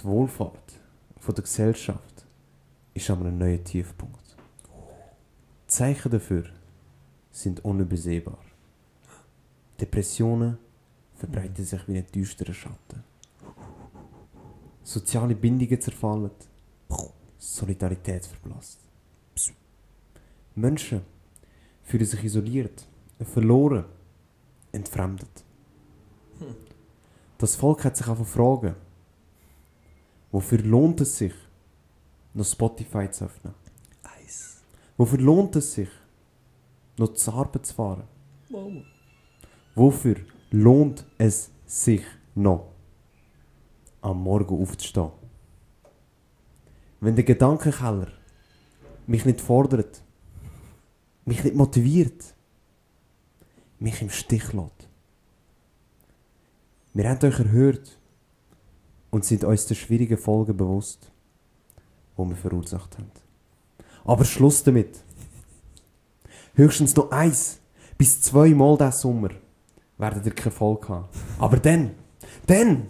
Die Wohlfahrt von der Gesellschaft ist an einem neuen Tiefpunkt. Die Zeichen dafür sind unübersehbar. Depressionen verbreiten sich wie ein düsterer Schatten. Soziale Bindungen zerfallen. Solidarität verblasst. Menschen fühlen sich isoliert, verloren, entfremdet. Das Volk hat sich einfach fragen, wofür lohnt es sich, noch Spotify zu öffnen? Eis. Wofür lohnt es sich, noch zur Arbeit zu fahren? Wow. Wofür lohnt es sich noch, am Morgen aufzustehen? Wenn der Gedankenkeller mich nicht fordert, mich nicht motiviert, mich im Stich lässt. Wir haben euch erhört und sind uns der schwierigen Folgen bewusst, die wir verursacht haben. Aber Schluss damit. Höchstens noch eins bis zweimal diesen Sommer werdet ihr keine Folge haben. Aber dann, dann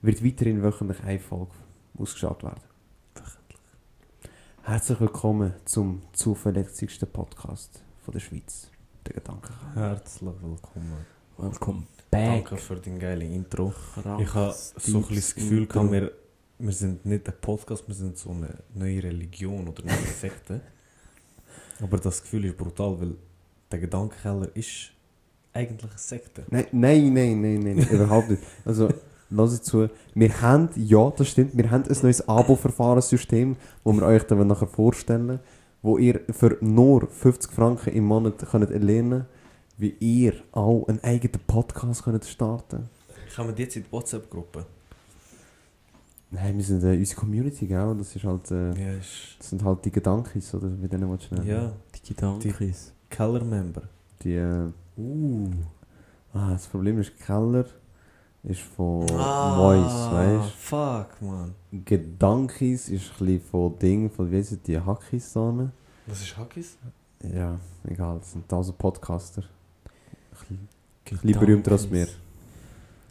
wird weiterhin wöchentlich eine Folge ausgeschaut werden. Herzlich willkommen zum zuverlässigsten Podcast von der Schweiz. Der Gedanke. Herzlich willkommen. Welcome back. Danke für dein geile Intro. Ich habe so ein bisschen das Gefühl, gehabt, wir, wir sind nicht ein Podcast, wir sind so eine neue Religion oder eine neue Sekte. Aber das Gefühl ist brutal, weil der Gedankenkeller ist eigentlich eine Sekte. Nein, nein, nein, nein, nein, überhaupt nicht. Also, lass es zu. Wir haben, ja, das stimmt, wir haben ein neues Abo-Verfahrenssystem, das wir euch dann nachher vorstellen, wo ihr für nur 50 Franken im Monat könnt erlernen wie ihr auch einen eigenen Podcast könnt starten Kommen jetzt in die WhatsApp-Gruppe? Nein, wir sind äh, unsere Community, gell? Das ist halt, äh, Ja, ist... das sind halt die Gedanken, oder wie denen willst du nennen? Ja, Die Gedankis. Keller-Member. Die, äh, Uh. ah, das Problem ist, Keller ist von Mois, weißt fuck, man. Gedankis ist ein bisschen von Ding, von wie heissen die Hackis da? Was ist Hackis? Ja, egal, das sind tausend Podcaster. Ein bisschen berühmter als wir.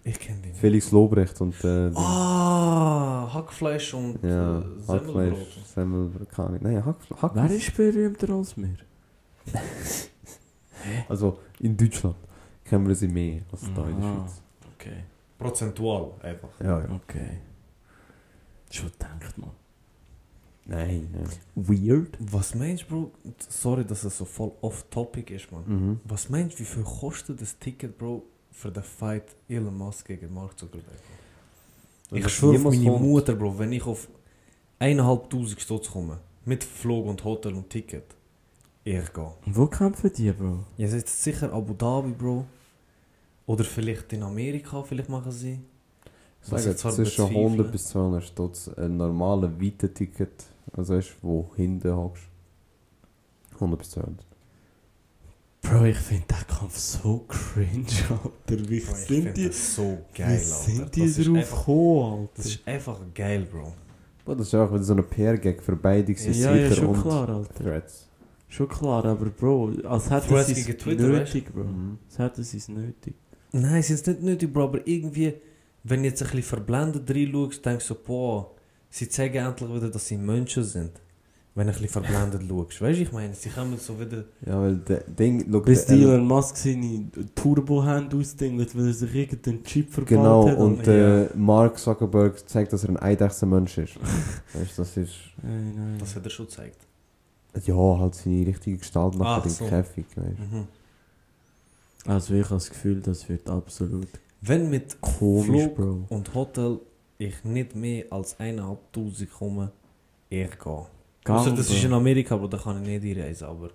Ich kenne den nicht. Felix Lobrecht und äh. Ah, Hackfleisch und ja, äh, Hackfleisch, Semmelbrot. Semmel, keine Ahnung. Nein, Hackfleisch. Hack, Wer ist berühmter als wir? also in Deutschland kennen wir sie mehr als da in der. Schweiz. Okay. Prozentual einfach. Ja, ja. Okay. Schon gedacht, man. Nein, nein. Weird? Was meinst du, Bro? Sorry, dass es so voll off-topic ist, man. Mhm. Was meinst du, wie viel kostet das Ticket, Bro, für den Fight Elon Musk gegen Mark Zuckerberg? Ich das schwöre auf meine kommt- Mutter, Bro, wenn ich auf 1'500 Stutz komme, mit Flug und Hotel und Ticket, ich gehe. Und wo kämpfen die, Bro? Ja, es ist sicher Abu Dhabi, Bro. Oder vielleicht in Amerika, vielleicht machen sie. Ich zwar zwischen bezweifle. 100 bis 200 Stutz ein normales Weite-Ticket, also weißt, wo hinten hockst. 100 bis 200. Bro, ich finde den Kampf so cringe, Alter. Wie Bro, ich sind die, das so wie geil, sind Alter. die das ist drauf einfach, gekommen, Das Alter? ist einfach geil, Bro. Boah, das ist auch wieder so ein PR-Gag für beide gewesen, Ja, ja, Twitter schon und klar, Alter. Threads. Schon klar, aber Bro, als hätten Threads sie es nötig, Bro. Mhm. Als hätten sie es nötig. Nein, sie ist nicht nötig, Bro, aber irgendwie, wenn du jetzt ein bisschen verblendet reinschaust, denkst du so, boah, sie zeigen endlich wieder, dass sie Menschen sind. Wenn du ein bisschen verblendet schaust. Weißt du, ich meine, sie kommen so wieder. Ja, weil der Ding, look, Bis der- Elon Musk seine Turbo-Hand ausdenkt, weil er sich irgendeinen Chip verbaut Genau, hat. und ja. äh, Mark Zuckerberg zeigt, dass er ein eidechser Mensch ist. weißt du, das ist. Nein, nein. Das hat er schon gezeigt. Ja, halt seine richtige Gestalt macht Ach er im so. Käfig, weißt du. Mhm. Also ich habe das Gefühl, das wird absolut Wenn mit komisch, Flug Bro. und Hotel ich nicht mehr als 1'500 komme, ich gehe. Also das ist in. Amerika, aber da kann ich nicht einreisen, aber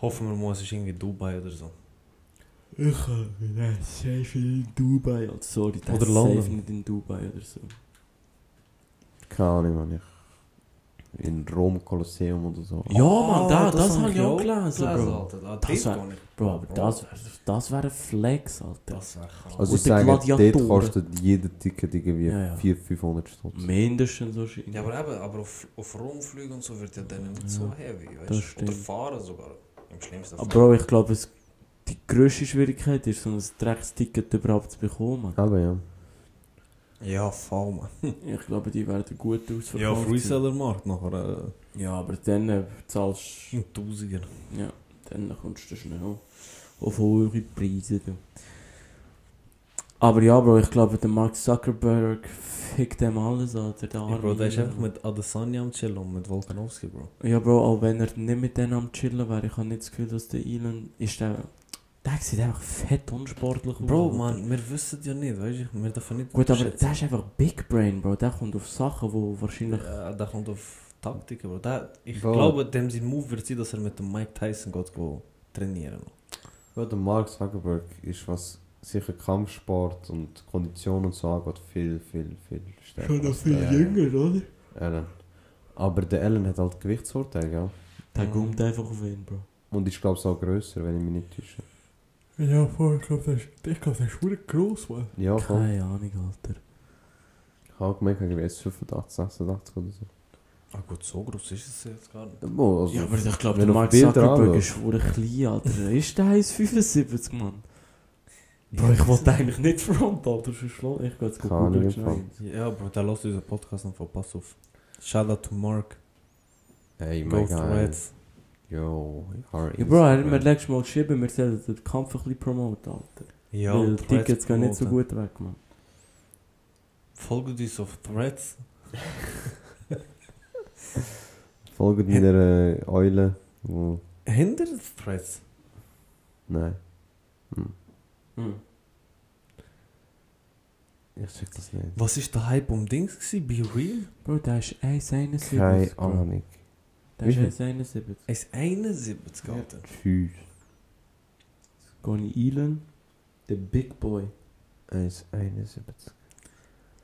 hoffen wir mal, es ist irgendwie Dubai oder so. Ich nein, safe in Dubai. Also, sorry, das Oder ist London. safe nicht in Dubai oder so. Keine Ahnung. Ich, in Rom Kolosseum oder so. Ja, Mann, da, das, hab habe ich auch gelesen, gelesen, Bro. Ah, Das wär-. Bro, aber das wäre das wär ein Flex, Alter. Das wäre krass. Also ich die sage, dort kostet jeder Ticket irgendwie Ja, ja. 400, 500 Stutz. Mindestens wahrscheinlich. Ja, aber eben, aber auf, auf Rumflügen und so wird ja dann nicht Ja, so heavy, weißt das du? stimmt. Oder fahren sogar. Im schlimmsten Aber Fall. Bro, ich glaube, die grösste Schwierigkeit ist, so ein Drecksticket überhaupt zu bekommen. Aber ja. Ja, voll, man. Ich glaube, die werden gut ausverkauft. Ja, sein. Reseller-Markt nachher Ja, aber dann äh, zahlst äh, ein Tausiger. Ja, dann kommst du schnell auf hohe Preise. Du. Aber ja, Bro, ich glaube, der Mark Zuckerberg fickt dem alles an. Der Ja, Bro, der ist einfach mit Adesanya am Chillen und mit Volkanovski, Bro. Ja, Bro, auch wenn er nicht mit denen am Chillen wäre, ich habe nicht das Gefühl, dass der Elon ist der... Der sieht einfach fett unsportlich aus. Bro, man, wir wissen ja nicht, weißt du? Wir dürfen nicht Gut, aber der ist einfach Big Brain, Bro. Der kommt auf Sachen, wo wahrscheinlich... Ja, der kommt auf Taktiken, Bro. Der, ich Bro. glaube, dem sein Move wird sein, dass er mit dem Mike Tyson geht go trainieren. Ja, der Mark Zuckerberg ist, was sicher Kampfsport und Kondition und so angeht, viel, viel, viel stärker. als der oder? Allen. Aber der Allen hat halt Gewichtsvorteil, ja. Der kommt einfach auf ihn, Bro. Und ist, glaube ich, auch grösser, wenn ich mich nicht täusche. Ja, voll, ich glaube, der ist, ich glaub, der ist gross, Mann. Ja, voll. Keine Ahnung, Alter. Ich habe gemerkt, ich weiß 85, 86 oder so. Ah gut, so groß ist es jetzt gar nicht. Also, Ja, aber ich glaube, wenn der du Mark Bilder Zuckerberg anschaust. ist verdammt klein, Alter. Ist der 1,75, Mann? Bro, ich wollte eigentlich nicht front, Alter. Sonst schlo- Ich gehe jetzt Keine Ahnung, googeln im schnell. Ja, Bro, der lässt unseren Podcast noch von Pass auf. Shoutout to Mark. Hey, Go. Threads. Ja, Bro, mir letztes Mal geschrieben, wir sollen den Kampf ein bisschen promoten, Alter. Ja, Weil die Tickets gehen nicht so gut weg, Mann. Folgt uns auf Threads. Folgt meiner äh, Eule. Wo, Hinter Threads? nein, hm. Hm. ich check das nicht. Was ist der Hype um Dings gewesen? Be Real? Bro, der ist 1,71. Keine Bro. Ahnung. Der ist Wie 1,71. Er ist 71, Alter. Tschüss. Goni Elon, der Big Boy. 1,71.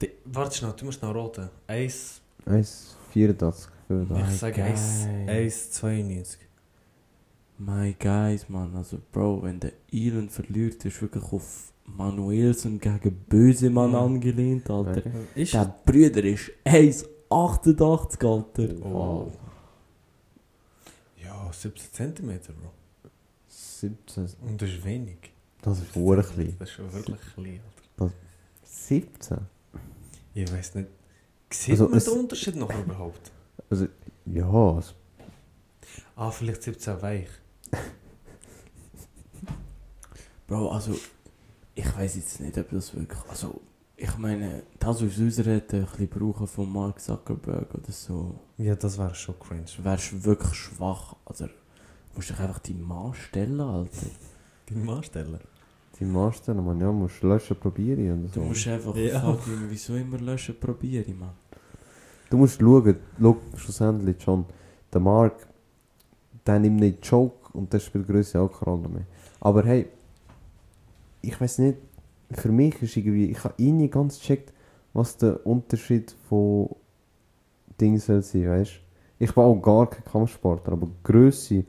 Die- Warte schnell, du musst noch roten. 1, 1,84. 85. ich sage geil. 1, 1,92. My guys, Mann. Also, Bro, wenn der Elon verliert, ist wirklich auf Manuelsen gegen Bösemann Mhm. angelehnt, Alter. Okay. Ist Der Brüder ist 1,88, Alter. Oh. Ja, 17 cm, Bro. 17. Und das ist wenig. Das ist sehr klein. Das ist schon wirklich klein, Alter. 17? Ich weiß nicht. Sieht Also man es- den Unterschied noch überhaupt? Also, ja, also, Ah, vielleicht 17 weich. Bro, also, ich weiß jetzt nicht, ob das wirklich. Also, ich meine, das, was hätte ein bisschen brauchen von Mark Zuckerberg oder so, Ja, das wäre schon cringe. wärst wirklich schwach. Also, musst dich einfach die Mann stellen, Alter. Deinen Mann stellen. die Master, man, ja, musst löschen probieren und so. Du musst einfach Ja. fucking, wieso immer löschen probieren, Mann. Du musst schauen, schau, schlussendlich schon, der Mark, der nimmt nicht Joke und der spielt Größe auch keine Rolle mehr. Aber hey, ich weiß nicht, für mich ist irgendwie, ich habe eh nie ganz gecheckt, was der Unterschied von Dingen soll sein, weißt Ich war auch gar kein Kampfsportler, aber Größe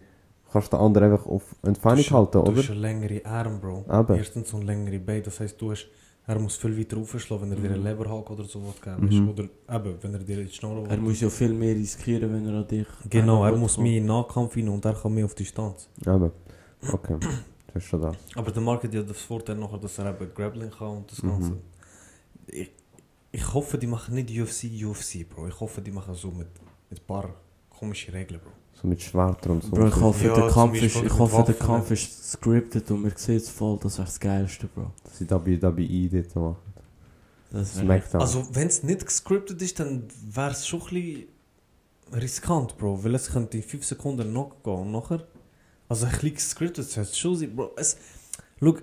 kannst du den anderen einfach auf Entfernung halten, Du oder? hast eine längere Arm, Bro. Eben. Erstens so eine längere Beine. Das heisst, du hast, er muss viel weiter raufschlagen, wenn er dir einen Leberhack oder so was geben Mhm. Oder eben, wenn er dir die Schnur Er muss ja viel mehr riskieren, wenn er an dich. Genau, er muss mehr in den Nahkampf rein und er kann mehr auf Distanz. Eben. Okay, das ist schon das. Aber der Markt hat ja das Vorteil nachher, dass er eben Grappling kann und das Mhm. Ganze. Ich, ich hoffe, die machen nicht UFC, UFC, Bro. Ich hoffe, die machen so mit, mit ein paar komischen Regeln, Bro. So mit Schwertern und so. Bro, ich hoffe, Ja, der Kampf, ist, ich hoffe der Waffen, Kampf ja. ist scripted und man sieht es voll, das wäre das Geilste, Bro. Dass sie da bei, da bei I dort machen. Das Smackdown. Also, wenn es nicht gescriptet ist, dann wäre es schon ein bisschen riskant, Bro. Weil es könnte in 5 Sekunden noch gehen und nachher. Also, ein bisschen gescriptet sollte schon sein, Bro. Es, schau,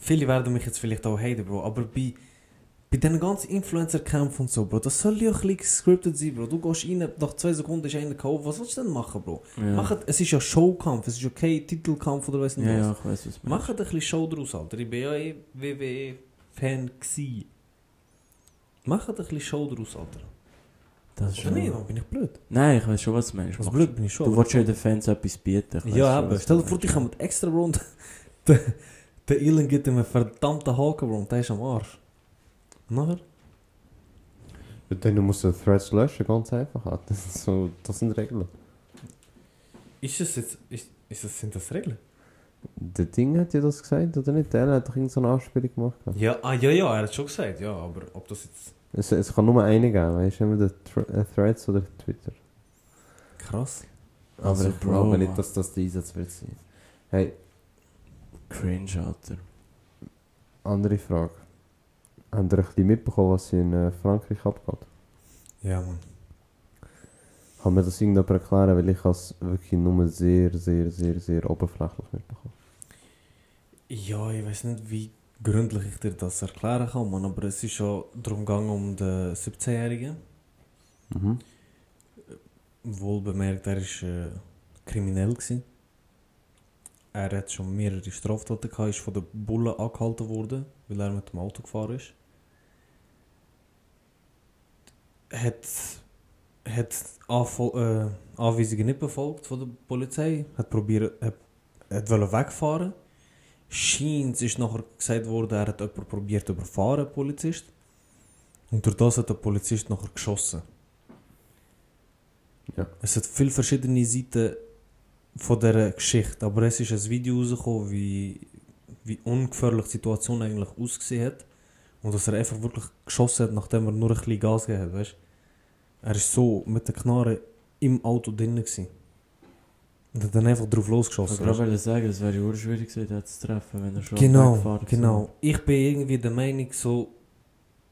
viele werden mich jetzt vielleicht auch haten, Bro. Aber bei, bei diesen ganzen Influencer-Kämpfen und so, Bro, das soll ja ein bisschen gescriptet sein, Bro. Du gehst rein, nach 2 Sekunden ist einer geholt. Was willst du denn machen, Bro? ja. Macht, es ist ja Showkampf, es ist kein Titelkampf oder weiss nicht ja, was. ja, ich weiß, was Macht ein bisschen Show draus, Alter. Ich bin ja eh WWE-Fan gsi. Macht ein bisschen Show draus, Alter. Das ist Oder schon... nicht? Dann bin ich blöd. Nein, ich weiß schon, was du meinst. Also blöd bin ich schon. Du aber- willst ja den Fans etwas bieten. ich weiss Ja, schon, aber was stell du dir vor, die meinst. kommen extra Rund. Der, der Elon gibt ihm einen verdammten Haken, Bro, und der ist am Arsch. Nachher? Dann musst du Threads löschen, ganz einfach. Das, ist so, das sind Regeln. Ist es jetzt. Ist, ist das, sind das Regeln? Der Ding hat ja das gesagt, oder nicht? Der hat doch irgendeine Anspielung gemacht. Ja, ah, ja, ja, er hat schon gesagt, ja, aber ob das jetzt... Es, es kann nur eine geben, weißt du, Thre äh, Threads oder Twitter. Krass. Aber Also, ich Bro, glaube nicht, dass das der Einsatz wird sein. Hey, Cringe, Alter. andere Frage. Habt ihr ein bisschen mitbekommen, was in äh, Frankreich abgeht? Ja, Mann. Kann mir das irgendjemand erklären, weil ich es wirklich nur sehr, sehr, sehr, sehr oberflächlich mitbekommen. Ja, ich weiß nicht, wie gründlich ich dir das erklären kann, Mann, aber es ist schon darum gegangen um den 17-Jährigen. Mhm. Wohl bemerkt, er war äh, kriminell. Gewesen. Er hat schon mehrere Straftaten gehabt, ist von den Bullen angehalten worden, weil er mit dem Auto gefahren ist. Hat, hat Anfol äh, Anweisungen nicht befolgt von der Polizei, hat probiert, hat, hat wegfahren. Scheint ist nachher gesagt worden, er hat jemanden probiert zu überfahren, Polizist. Und durch das hat der Polizist nachher geschossen. Ja. Es hat viele verschiedene Seiten von dieser Geschichte, aber es ist ein Video rausgekommen, wie, wie ungefährlich die Situation eigentlich ausgesehen hat. Und dass er einfach wirklich geschossen hat, nachdem er nur ein bisschen Gas gegeben hat, weißt Er ist so mit der Knarre im Auto drinnen gewesen. Und dann einfach drauf Ich losgeschossen. wollte weißt? gerade sagen, es wäre ja schwierig gewesen, den zu treffen, wenn er schon Genau, genau. Ich bin irgendwie der Meinung, so,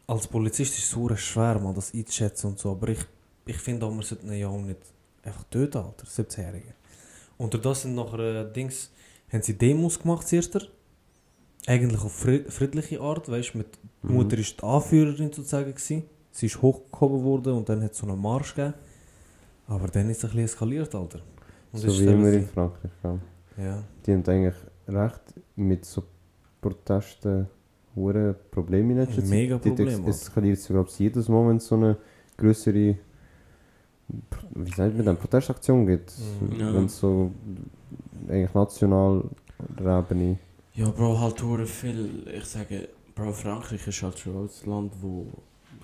als Polizist ist es schwer, mal das einzuschätzen und so, aber ich, ich finde auch, man sollte einen Jungen nicht einfach töten, Alter, 17-Jährige. Und das sind nachher äh, Dings, haben sie Demos gemacht zuerst. Eigentlich auf fried friedliche Art, weißt du, mit die Mhm. Mutter ist die Anführerin sozusagen gewesen. Sie ist hochgehoben worden und dann hat es so einen Marsch gegeben. Aber dann ist es ein bisschen eskaliert, Alter. Und So das wie immer in Frankreich. Ja. Die haben eigentlich recht mit so Protesten hure Probleme in letzter Zeit. Mega Die Problem, Es eskaliert sogar ob es jedes Mal, wenn es so eine größere wie sagt man denn, Protestaktion gibt. Mhm. Ja. Wenn es so eigentlich national Ebene. Ja, Bro, halt viel. Ich sage, Bro, Frankreich ist halt schon ein Land, wo,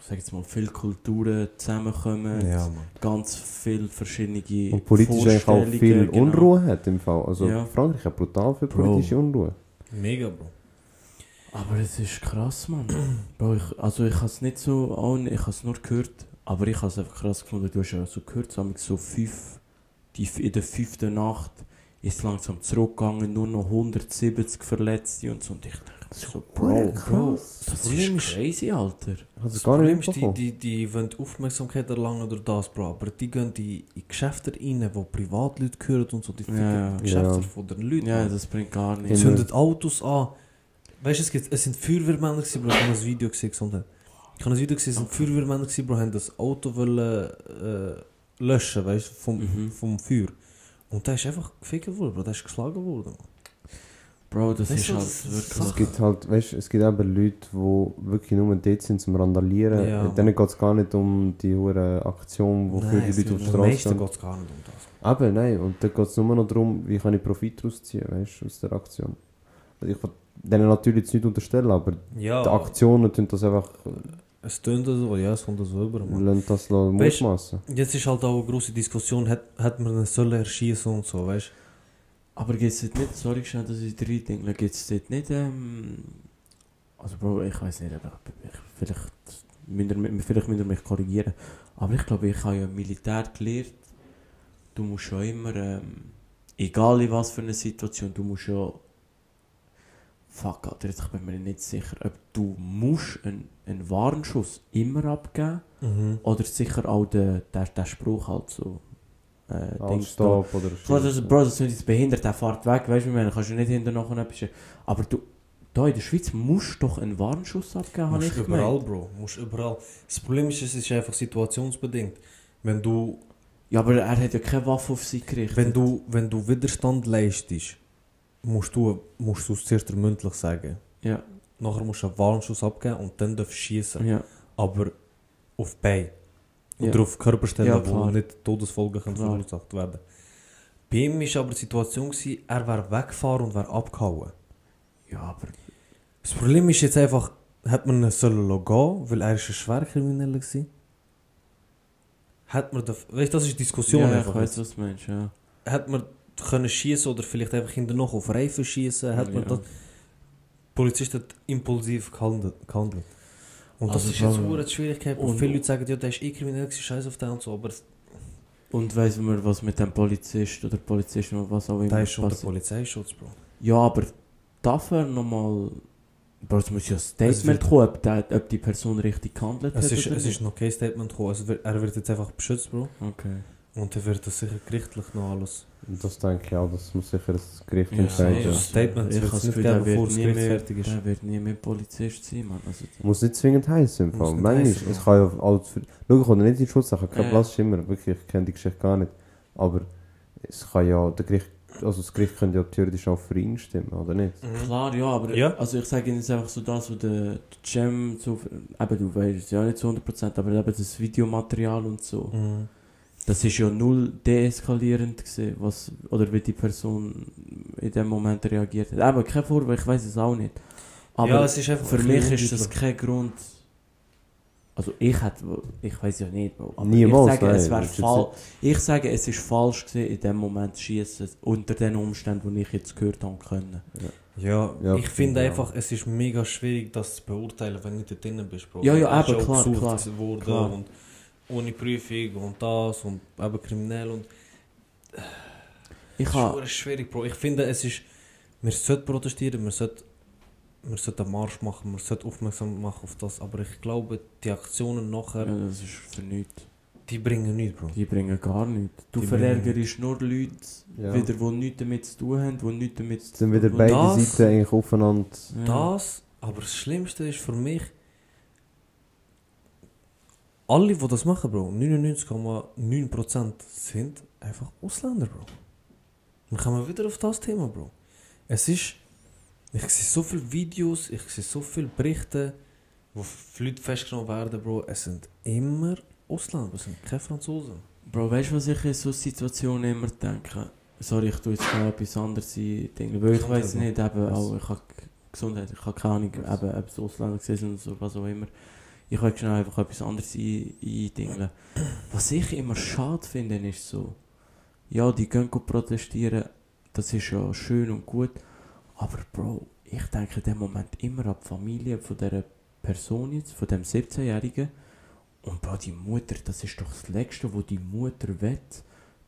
sag jetzt mal, viele Kulturen zusammenkommen. Ja. Ganz viele verschiedene Und politisch eigentlich auch Vorstellungen, viel genau. Unruhe hat im Fall. Also Ja. Frankreich hat brutal viel Bro. politische Unruhe. Mega, Bro. Aber es ist krass, Mann. Bro, ich, also ich habe es nicht so, auch nicht, ich habe es nur gehört, aber ich habe es einfach krass gefunden. Du hast ja so gehört, so, so fünf, die, in der fünften Nacht ist es langsam zurückgegangen, nur noch 170 Verletzte und so. Und ich dachte so, Bro, Bro, das ist crazy, Alter. Das gar Problem ist, die, die, die wollen Aufmerksamkeit erlangen durch das, Bro. Aber die gehen in, in Geschäfte rein, wo Privatleute gehören und so. Die ficken Ja. die Geschäfte Ja. von den Leuten. Ja, Mann. das bringt gar nichts. Zünden Autos an. Weißt du, es, gibt- es sind Feuerwehrmänner, gewesen, Bro. Ich habe ein Video gesehen. Gesundheit. Ich habe ein Video gesehen, es sind Feuerwehrmänner, gewesen, Bro. haben das Auto wollen, äh, löschen, weißt du, vom, Mhm. vom Feuer. Und der ist einfach gefickt worden, Bro. Der ist geschlagen worden. Bro, das Weißt ist du, halt das- wirklich... Es gibt halt, weißt, es gibt eben Leute, die wirklich nur dort sind zum Randalieren. Ja, Denen geht es gar nicht um die hure Aktion, wofür die es Leute auf die meisten Straße geht es gar nicht um das. gehen. Eben, nein. Und da geht es nur noch darum, wie kann ich Profit rausziehen, weißt, aus der Aktion. Also Ich will denen natürlich jetzt nicht unterstellen, aber Ja, die Aktionen tun das einfach, es tönt so, ja, es kommt so über, lassen das mutmaßen. Jetzt ist halt auch eine grosse Diskussion, hat, hat man ihn sollen erschießen und so, weißt Aber gibt es nicht, sorry schnell, dass ich drei denke, gibt es dort nicht, ähm, also Bro, ich weiß nicht, aber ich, vielleicht, müsst ihr, vielleicht müsst ihr mich korrigieren, aber ich glaube, ich habe ja Militär gelernt, du musst schon immer, ähm, egal in was für eine Situation, du musst ja, fuck, Alter, jetzt, ich bin mir nicht sicher, ob du musst einen, einen Warnschuss immer abgeben, Mhm. oder sicher auch der, der, der Spruch halt so, äh, Dings da. Oder Klar, das, Bro, das jetzt behindert, der fährt weg, weißt du, meine, kannst du nicht hinter noch etwas. Aber du, da in der Schweiz musst du doch einen Warnschuss abgeben, habe ich überall, gemeint. Bro. Musst überall. Das Problem ist, es ist einfach situationsbedingt. Wenn du, Ja, aber er hat ja keine Waffe auf sie gerichtet. wenn du, wenn du Widerstand leistest, musst du, musst du es zuerst mündlich sagen. Ja, Nachher musst du einen Warnschuss abgeben und dann darfst du schießen. ja, Aber auf Bein. Ja. Oder auf Körperstellen, Ja, wo nicht Todesfolgen können verursacht werden. Bei ihm war aber die Situation, gewesen, er wäre weggefahren und wäre abgehauen. ja, aber Das Problem ist jetzt einfach, hat man ihn sollen gehen, weil er ist ein Schwerkrimineller war? Hat man, den- weißt du, das ist Diskussion ja, ich einfach. weiß, was du meinst, ja. Hat man können schießen oder vielleicht einfach hinterher auf Reifen schießen, hat man Ja. das. Die Polizist hat impulsiv gehandelt. gehandelt. Und das Also ist jetzt eine Schwierigkeit. Und viele Leute sagen, ja, der ist eh kriminell, scheiß auf den und so, aber Und weiss man, was mit dem Polizist oder Polizistin oder was auch immer der ist schon der passiert? Polizeischutz, Bro. Ja, aber dafür nochmal. Bro, es muss ja ein Statement kommen, ob, der, ob die Person richtig gehandelt Es hat. ist, oder es nicht. ist noch kein Statement gekommen. Also, er wird jetzt einfach beschützt, Bro. Okay. Und dann wird das sicher gerichtlich noch alles. Das denke ich auch, das muss sicher das Gericht Ja, entscheiden. ja. Statement ich habe das nicht Gefühl, der wird bevor das nie mehr- fertig ist. Der wird nie mehr Polizist sein, Mann. Also, Muss nicht zwingend heißen im Fall. Manchmal, heissen, es kann ja alles für... Schau, ich komme nicht in die Schutzsache, kein Ja. Platz immer. Wirklich, ich kenne die Geschichte gar nicht. Aber es kann ja, der Gericht, also das Gericht könnte ja theoretisch auch für ihn stimmen, oder nicht? Klar, ja, aber Ja. also ich sage Ihnen jetzt einfach so das, was der, der Cem so, eben du weißt es ja nicht zu 100%, aber eben das Videomaterial und so, Mhm. Das ist ja null deeskalierend gewesen, was, oder wie die Person in dem Moment reagiert hat. Aber kein Vorwurf, ich weiß es auch nicht. Aber ja, es ist einfach für mich ist das kein Grund, also ich hätte, ich weiß ja nicht, aber Niemals, ich sage, es nein, wäre ist jetzt falsch, ich sage, es ist falsch gewesen, in dem Moment zu schießen, unter den Umständen, die ich jetzt gehört habe können. Ja, Ja, ich finde ja. einfach, es ist mega schwierig, das zu beurteilen, wenn du nicht da drinnen bist, Bro. Ja, ja, eben, klar, klar, klar. Ohne Prüfung und das und eben kriminell und Ich es habe... ist schwierig, Bro. Ich finde, es ist, wir sollten protestieren, wir sollten, wir sollten einen Marsch machen, wir sollten aufmerksam machen auf das, aber ich glaube, die Aktionen nachher, Ja, das ist für nichts. die bringen nichts, Bro. Die bringen gar nichts. Du verärgerst nur Leute, Ja. wieder, die nichts damit zu tun haben, die nichts damit zu Jetzt sind wieder beide das- Seiten eigentlich aufeinander. Ja. Das, aber das Schlimmste ist für mich, alle, die das machen, Bro, 99,9% sind einfach Ausländer, Bro. Dann kommen wir wieder auf das Thema, Bro. Es ist, ich sehe so viele Videos, ich sehe so viele Berichte, wo Leute festgenommen werden, Bro. Es sind immer Ausländer, es sind keine Franzosen. Bro, weißt du, was ich in so Situationen immer denke? Sorry, ich tue jetzt gerade etwas anderes Dinge, weil ich weiß nicht, eben, auch, ich habe Gesundheit, ich habe keine Ahnung, eben, ob es Ausländer sind oder was auch immer. Ich will schnell einfach etwas anderes ein- eindingen. Was ich immer schade finde, ist so, ja, die gehen protestieren, das ist ja schön und gut, aber Bro, ich denke in dem Moment immer an die Familie von dieser Person jetzt, von dem 17-Jährigen. Und Bro, die Mutter, das ist doch das Letzte, wo die Mutter will,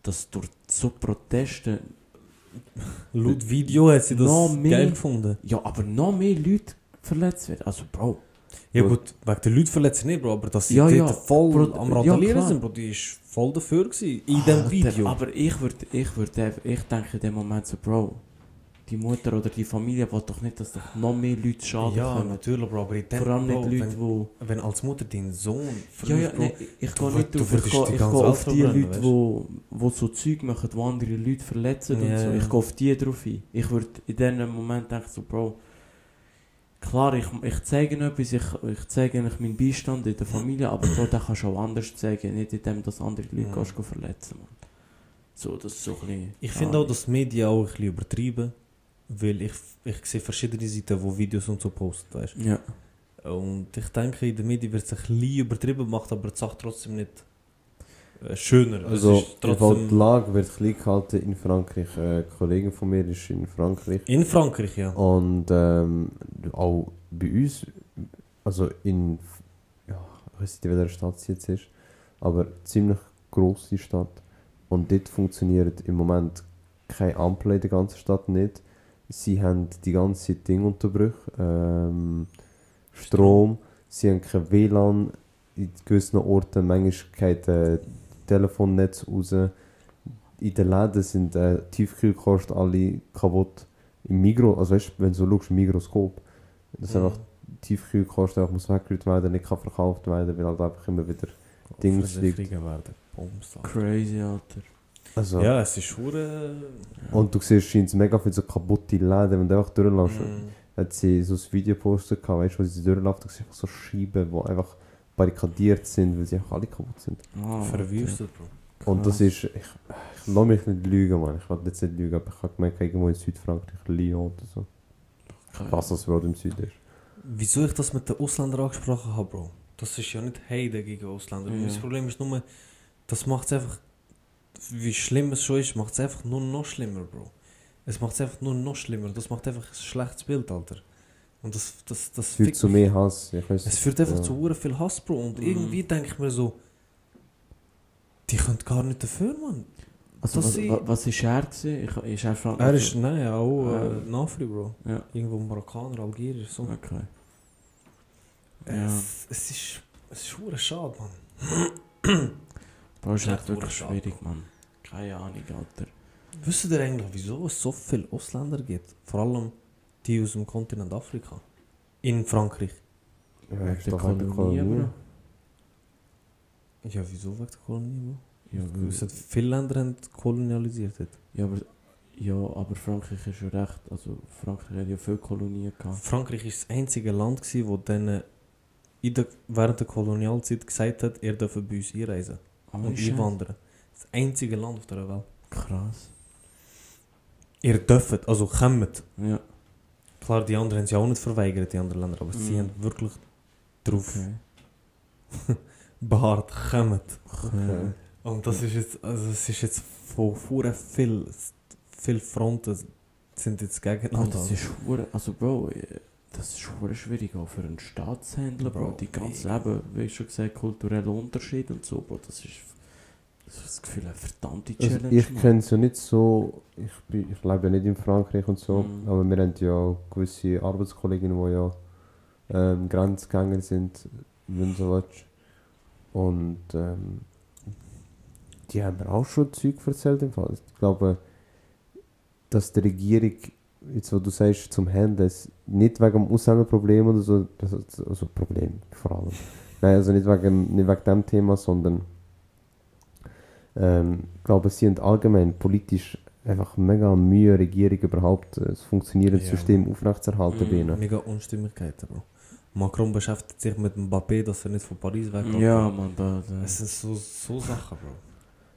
dass durch so Proteste, Laut Video hat sie das Noch mehr. geil gefunden. ja, aber noch mehr Leute verletzt werden. Also Bro, Ja Gut. wegen der Leute verletzen nicht, Bro, aber dass sie Ja, ja, voll Bro, am ja, Randalieren klar. sind, Bro, die ist voll dafür gewesen, in Alter, Video. Aber ich würde, ich würde, ich denke in dem Moment so, Bro, die Mutter oder die Familie will doch nicht, dass doch noch mehr Leute Schaden ja, kommen. natürlich, Bro, aber in dem Vor allem nicht Bro, Leute, wenn, wo... wenn als Mutter dein Sohn Ja, ja, verliert, Bro, nee, ich gehe nicht auf, ich die ich gehe Welt auf die verbrennen, Leute, wo so Zeug machen, die andere Leute verletzen und Ja, so. ja. Ich gehe auf die drauf ein. Ich würde in diesem Moment denken so, Bro, klar, ich, ich zeige etwas, ich, ich zeige eigentlich meinen Beistand in der Familie, aber den kannst du auch anders zeigen, nicht indem dass andere Leute Ja. kannst verletzen man. So, das ist so ein bisschen... ich finde auch, dass die Medien auch ein bisschen übertrieben, weil ich, ich sehe verschiedene Seiten, wo Videos und so posten, weißt Ja. Und ich denke, in den Medien wird es ein bisschen übertrieben gemacht, aber die Sache trotzdem nicht schöner. Also, es Fall die Lage wird klein gehalten in Frankreich. Äh, Eine Kollegin von mir ist in Frankreich. in Frankreich, ja. Und ähm, auch bei uns, also in, ja, ich weiß nicht, in welcher Stadt sie jetzt ist, aber ziemlich grosse Stadt. Und dort funktioniert im Moment keine Ampel in der ganzen Stadt nicht. Sie haben die ganze Zeit Dingunterbrüche, ähm, Strom, sie haben kein WLAN in gewissen Orten, manchmal äh, Telefonnetz raus. In den Läden sind äh, Tiefkühlkosten alle kaputt im Migros, also weißt, wenn du so schaust, im Mikroskop, dass Mhm. einfach Tiefkühlkost einfach muss weggerührt werden, nicht kann verkauft werden, weil halt einfach immer wieder Dings liegt. Werden Bums, Alter. Crazy, Alter. Also, Ja, es ist hure. Und du siehst, scheint mega viele so kaputte Läden, wenn du einfach durchläufst. Mm. Hat sie so ein Video gepostet, weißt du, wo sie durchläuft, du siehst einfach so Scheiben, die einfach barrikadiert sind, weil sie einfach alle kaputt sind. Ah, Verwüstet, Bro. Und das ist, ich, ich lasse mich nicht lügen, man. Ich will jetzt nicht lügen, aber ich habe gemerkt, irgendwo in Südfrankreich, Lyon oder so. Okay. Was das Wort im Süden ist. Wieso ich das mit den Ausländern angesprochen habe, Bro? Das ist ja nicht Heide gegen Ausländer. Ja. Das Problem ist nur, das macht es einfach wie schlimm es schon ist, macht es einfach nur noch schlimmer, Bro. Es macht es einfach nur noch schlimmer. Das macht einfach ein schlechtes Bild, Alter. Und das, das, das Führt zu mehr Hass. Ich weiß Es führt einfach ja. zu viel Hass, Bro. Und Mhm. irgendwie denke ich mir so, die können gar nicht dafür, Mann. Also, was, sie- wa- was ist er gewesen? Ich, ist er Frank Er ist, nein, auch äh, Ah. Nafri, Bro. Ja, Irgendwo Marokkaner, Algerier, so. okay. Äh, Ja. Es, es ist, es ist hure schade, Mann. Bro, ist echt wirklich schwierig, Mann. Keine Ahnung, Alter. Wisst ihr eigentlich, wieso es so viele Ausländer gibt? Vor allem die aus dem Kontinent Afrika. In Frankreich. Ja, Wegen der Kolonie, Kolonie. Ja, wieso wegen der Kolonie, Ja, Bro? weil- Es hat viele Länder haben kolonialisiert. Dort. ja, aber, ja, aber Frankreich ist ja recht. Also, Frankreich hat ja viele Kolonien gehabt. Frankreich war das einzige Land, gewesen, wo dann in der, während der Kolonialzeit gesagt hat, ihr dürft bei uns einreisen Oh, und einwandern. Das einzige Land auf der Welt. Krass. Ihr dürft, also kommt. Ja, Klar, die anderen haben sie auch nicht verweigert, die anderen Länder, aber sie Mhm. haben wirklich drauf okay. beharrt, kommt. Okay. Und das ist jetzt, also es ist jetzt von vorher viel, viel Fronten sind jetzt gegeneinander. das ist hure- also Bro, das ist hure schwierig auch für einen Staatshändler, Bro. Bro, Die ganze ey. eben, wie schon gesagt, kulturelle Unterschied und so, Bro. Das ist, das Gefühl, eine verdammte Also Challenge. ich Mann. kenne es ja nicht so, ich, bin, ich lebe ja nicht in Frankreich und so, Mhm. aber wir haben ja auch gewisse Arbeitskolleginnen, die ja ähm, Grenzgänger sind, wenn so willst. Und ähm, die haben mir auch schon Zeug erzählt im Fall. Ich glaube, dass die Regierung, jetzt wo du sagst, zum Handeln, nicht wegen dem Ausländerproblem oder so, das ist also Problem vor allem. Nein, also nicht wegen, nicht wegen dem Thema, sondern ähm, ich glaube, sie haben allgemein politisch einfach mega Mühe, Regierung überhaupt äh, das funktionierende Ja. System aufrechtzuerhalten. Mhm. Mega Unstimmigkeiten, Bro. Macron beschäftigt sich mit Mbappé, dass er nicht von Paris weggeht. Ja, Mann, da, da. Es sind so, so Sachen, Bro.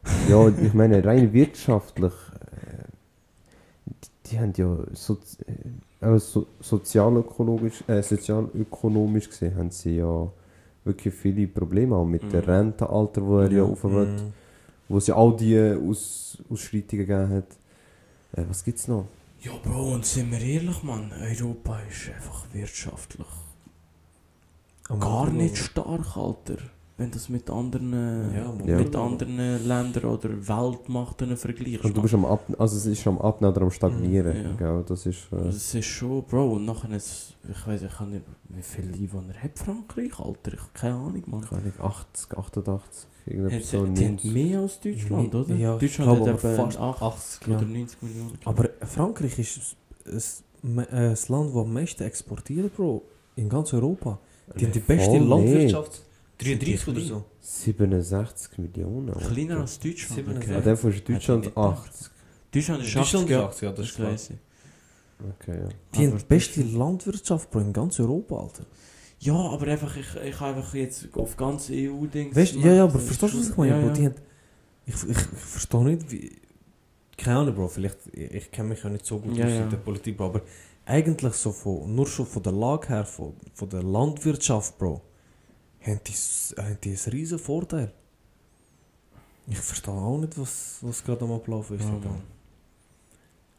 Ja, ich meine, rein wirtschaftlich, äh, die, die haben ja so, äh, so, sozialökologisch, äh, sozialökonomisch gesehen, haben sie ja wirklich viele Probleme auch mit Mhm. dem Rentenalter, wo er ja, Ja. auf wird, Mm. Wo es ja all die Aus, Ausschreitungen gegeben hat. Äh, was gibt's noch? Ja, Bro, und sind wir ehrlich, Mann, Europa ist einfach wirtschaftlich Am gar Anfang, nicht stark, Alter. Wenn du das mit anderen, Ja. Ja. mit anderen Ländern oder Weltmachten vergleichst. Und du bist am Ab also es ist am Abnehmen oder am Stagnieren. Mhm, ja. Gell? Das ist, äh, Das ist schon, Bro, und nachher ist, ich weiß ich kann nicht, wie viele Einwohner hat Frankreich, Alter? Ich habe keine Ahnung, Mann. keine Ahnung, 80, 88, so. die haben 90. mehr als Deutschland, Nee, oder? ja, ich Deutschland glaube hat aber fast 8 80, oder ja. 90 Millionen. Aber Frankreich ist ein, das Land, das am meisten exportiert, Bro. In ganz Europa. Die haben die beste Landwirtschaft. Sind die 33 oder so. 67 Millionen. Alter. Kleiner als Deutschland, 37. Ja, okay. der von ist Hätte ich Deutschland nicht gedacht. 80. Deutschland ist 80, Deutschland ist ja. 80, ja, das ist ich. Okay, ja. Die haben Aber die beste Landwirtschaft, Bro, in ganz Europa, Alter. Ja, aber einfach, ich, ich habe einfach jetzt auf ganz EU-Dings... Weißt du, ja, ja, aber verstehst du, was ich meine, Ja, ja. Die haben, ich, ich, ich verstehe nicht, wie... Keine Ahnung, Bro, vielleicht... Ich, ich kenne mich ja nicht so gut Ja, aus ja. in der Politik, Bro, aber eigentlich so von... Nur schon von der Lage her, von, von der Landwirtschaft, Bro, haben die, haben die einen riesen Vorteil. Ich verstehe auch nicht, was, was gerade am Ablaufen ist. Ja.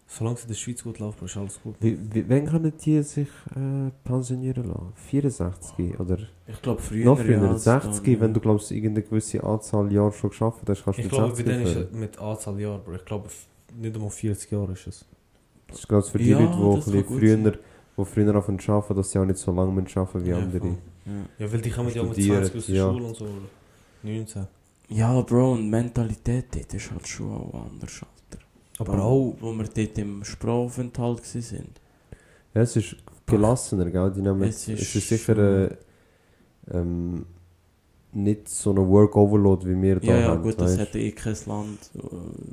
Solange es in der Schweiz gut läuft, Bro, ist alles gut. Wie, wie, wann können die sich äh, pensionieren lassen? 64 oder Ich glaube früher... noch früher? ja, als 60, dann, wenn du glaubst, irgendeine gewisse Anzahl Jahre schon geschafft hast, kannst du Ich mit glaube, bei 60 denen ist es mit Anzahl Jahre, Bro. Ich glaube, nicht einmal 40 Jahre ist es. Das ist gerade für die Ja, Leute, die früher, sein. früher anfangen zu arbeiten, dass sie auch nicht so lange arbeiten wie Ja, andere. Ja. Ja, weil die kommen ja mit Studieren, 20 aus der ja. Schule und so. 19. Ja, Bro, und die Mentalität dort ist halt schon auch anders. Aber auch... Wo wir dort im Sprachaufenthalt waren. Ja, es ist gelassener, gell? Die nehmen, Es es, ist ist sicher äh, ähm, nicht so ein Work Overload wie wir da Ja, ja, haben. gut, das weißt? hat eh kein Land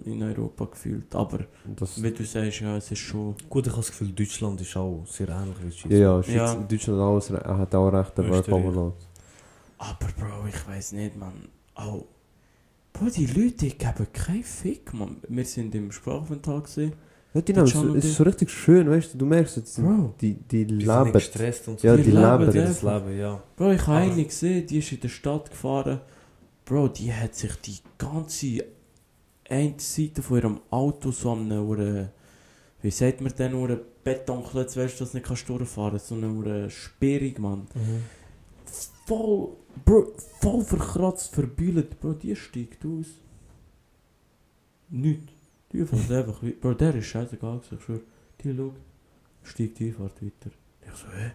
äh, in Europa gefühlt. Aber das, wie du sagst, ja, es ist schon. Gut, ich habe das Gefühl, Deutschland ist auch sehr ähnlich wie Schweiz. ja, ja, Schweiz, Ja. Deutschland hat, alles, re- hat auch recht den Work. Overload. Aber Bro, ich weiß nicht, man. Auch. Bro, die Leute die geben keinen Fick, man. Wir sind im Sprachaufenthalt gesehen. Ja, die nehmen, es, es ist so richtig schön, weißt du, du merkst, die, sind- Bro. die, die Die sind leben. nicht gestresst und so. Ja, Die die leben leben. das Leben, ja. Bro, ich habe eine gesehen, die ist in der Stadt gefahren. Bro, die hat sich die ganze eine Seite von ihrem Auto so an einer, wie sagt man denn, einer Betonklotz, weißt du, dass du nicht kannst durchfahren kannst, so eine Sperrung, Mann. Mhm. Voll, Bro, voll verkratzt, verbühlt, Bro, die steigt aus. Nicht. Die fährt einfach weiter. Bro, der ist scheißegal, ich schwör. Die schaut, steigt ein, fährt weiter. Ich so, hä?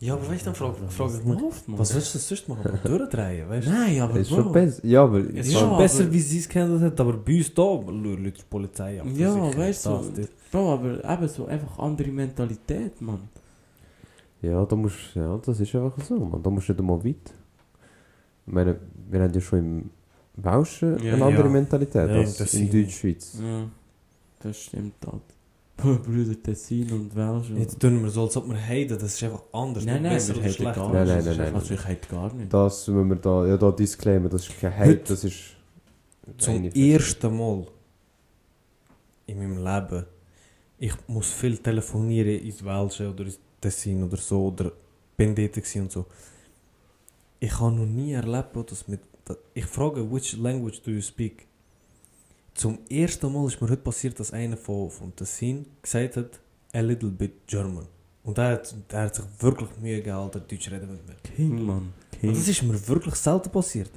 Ja, aber weißt du, dann frage Was frag ich mich, was willst du sonst machen? Durchdrehen, weißt du? Nein, aber ist schon besser. Ja, aber Es ist schon aber- besser, wie sie es gehandelt hat, aber bei uns da läutet die Polizei ab. Ja, weißt du, das, das. Bro, aber eben so einfach andere Mentalität, Mann. Ja, da musst, ja, das ist einfach so, man. Da musst du nicht einmal weit. Ich meine, wir haben ja schon im Welschen Ja, eine andere ja. Mentalität Ja, als das in Deutschschweiz. Ja, das stimmt halt. Brüder Tessin und Welsch. und- Jetzt tun wir so, als ob wir heiden, das ist einfach anders. Nein, nicht nein, besser wir gar Nein, nicht. nein, nein, nein, einfach- Also ich hätte gar nicht. Das müssen wir da, ja, da Disclaimer, das ist kein Hate, das ist... Zum ersten Mal in meinem Leben, ich muss viel telefonieren ins Welsche oder ins Tessin oder so, oder bin dort und so. Ich habe noch nie erlebt, Bro, dass mit, ich frage, which language do you speak? Zum ersten Mal ist mir heute passiert, dass einer von, von Tessin gesagt hat, a little bit German. Und er hat, er hat sich wirklich Mühe gegeben, Alter, Deutsch reden mit mir. King, Mann. King. Und das ist mir wirklich selten passiert.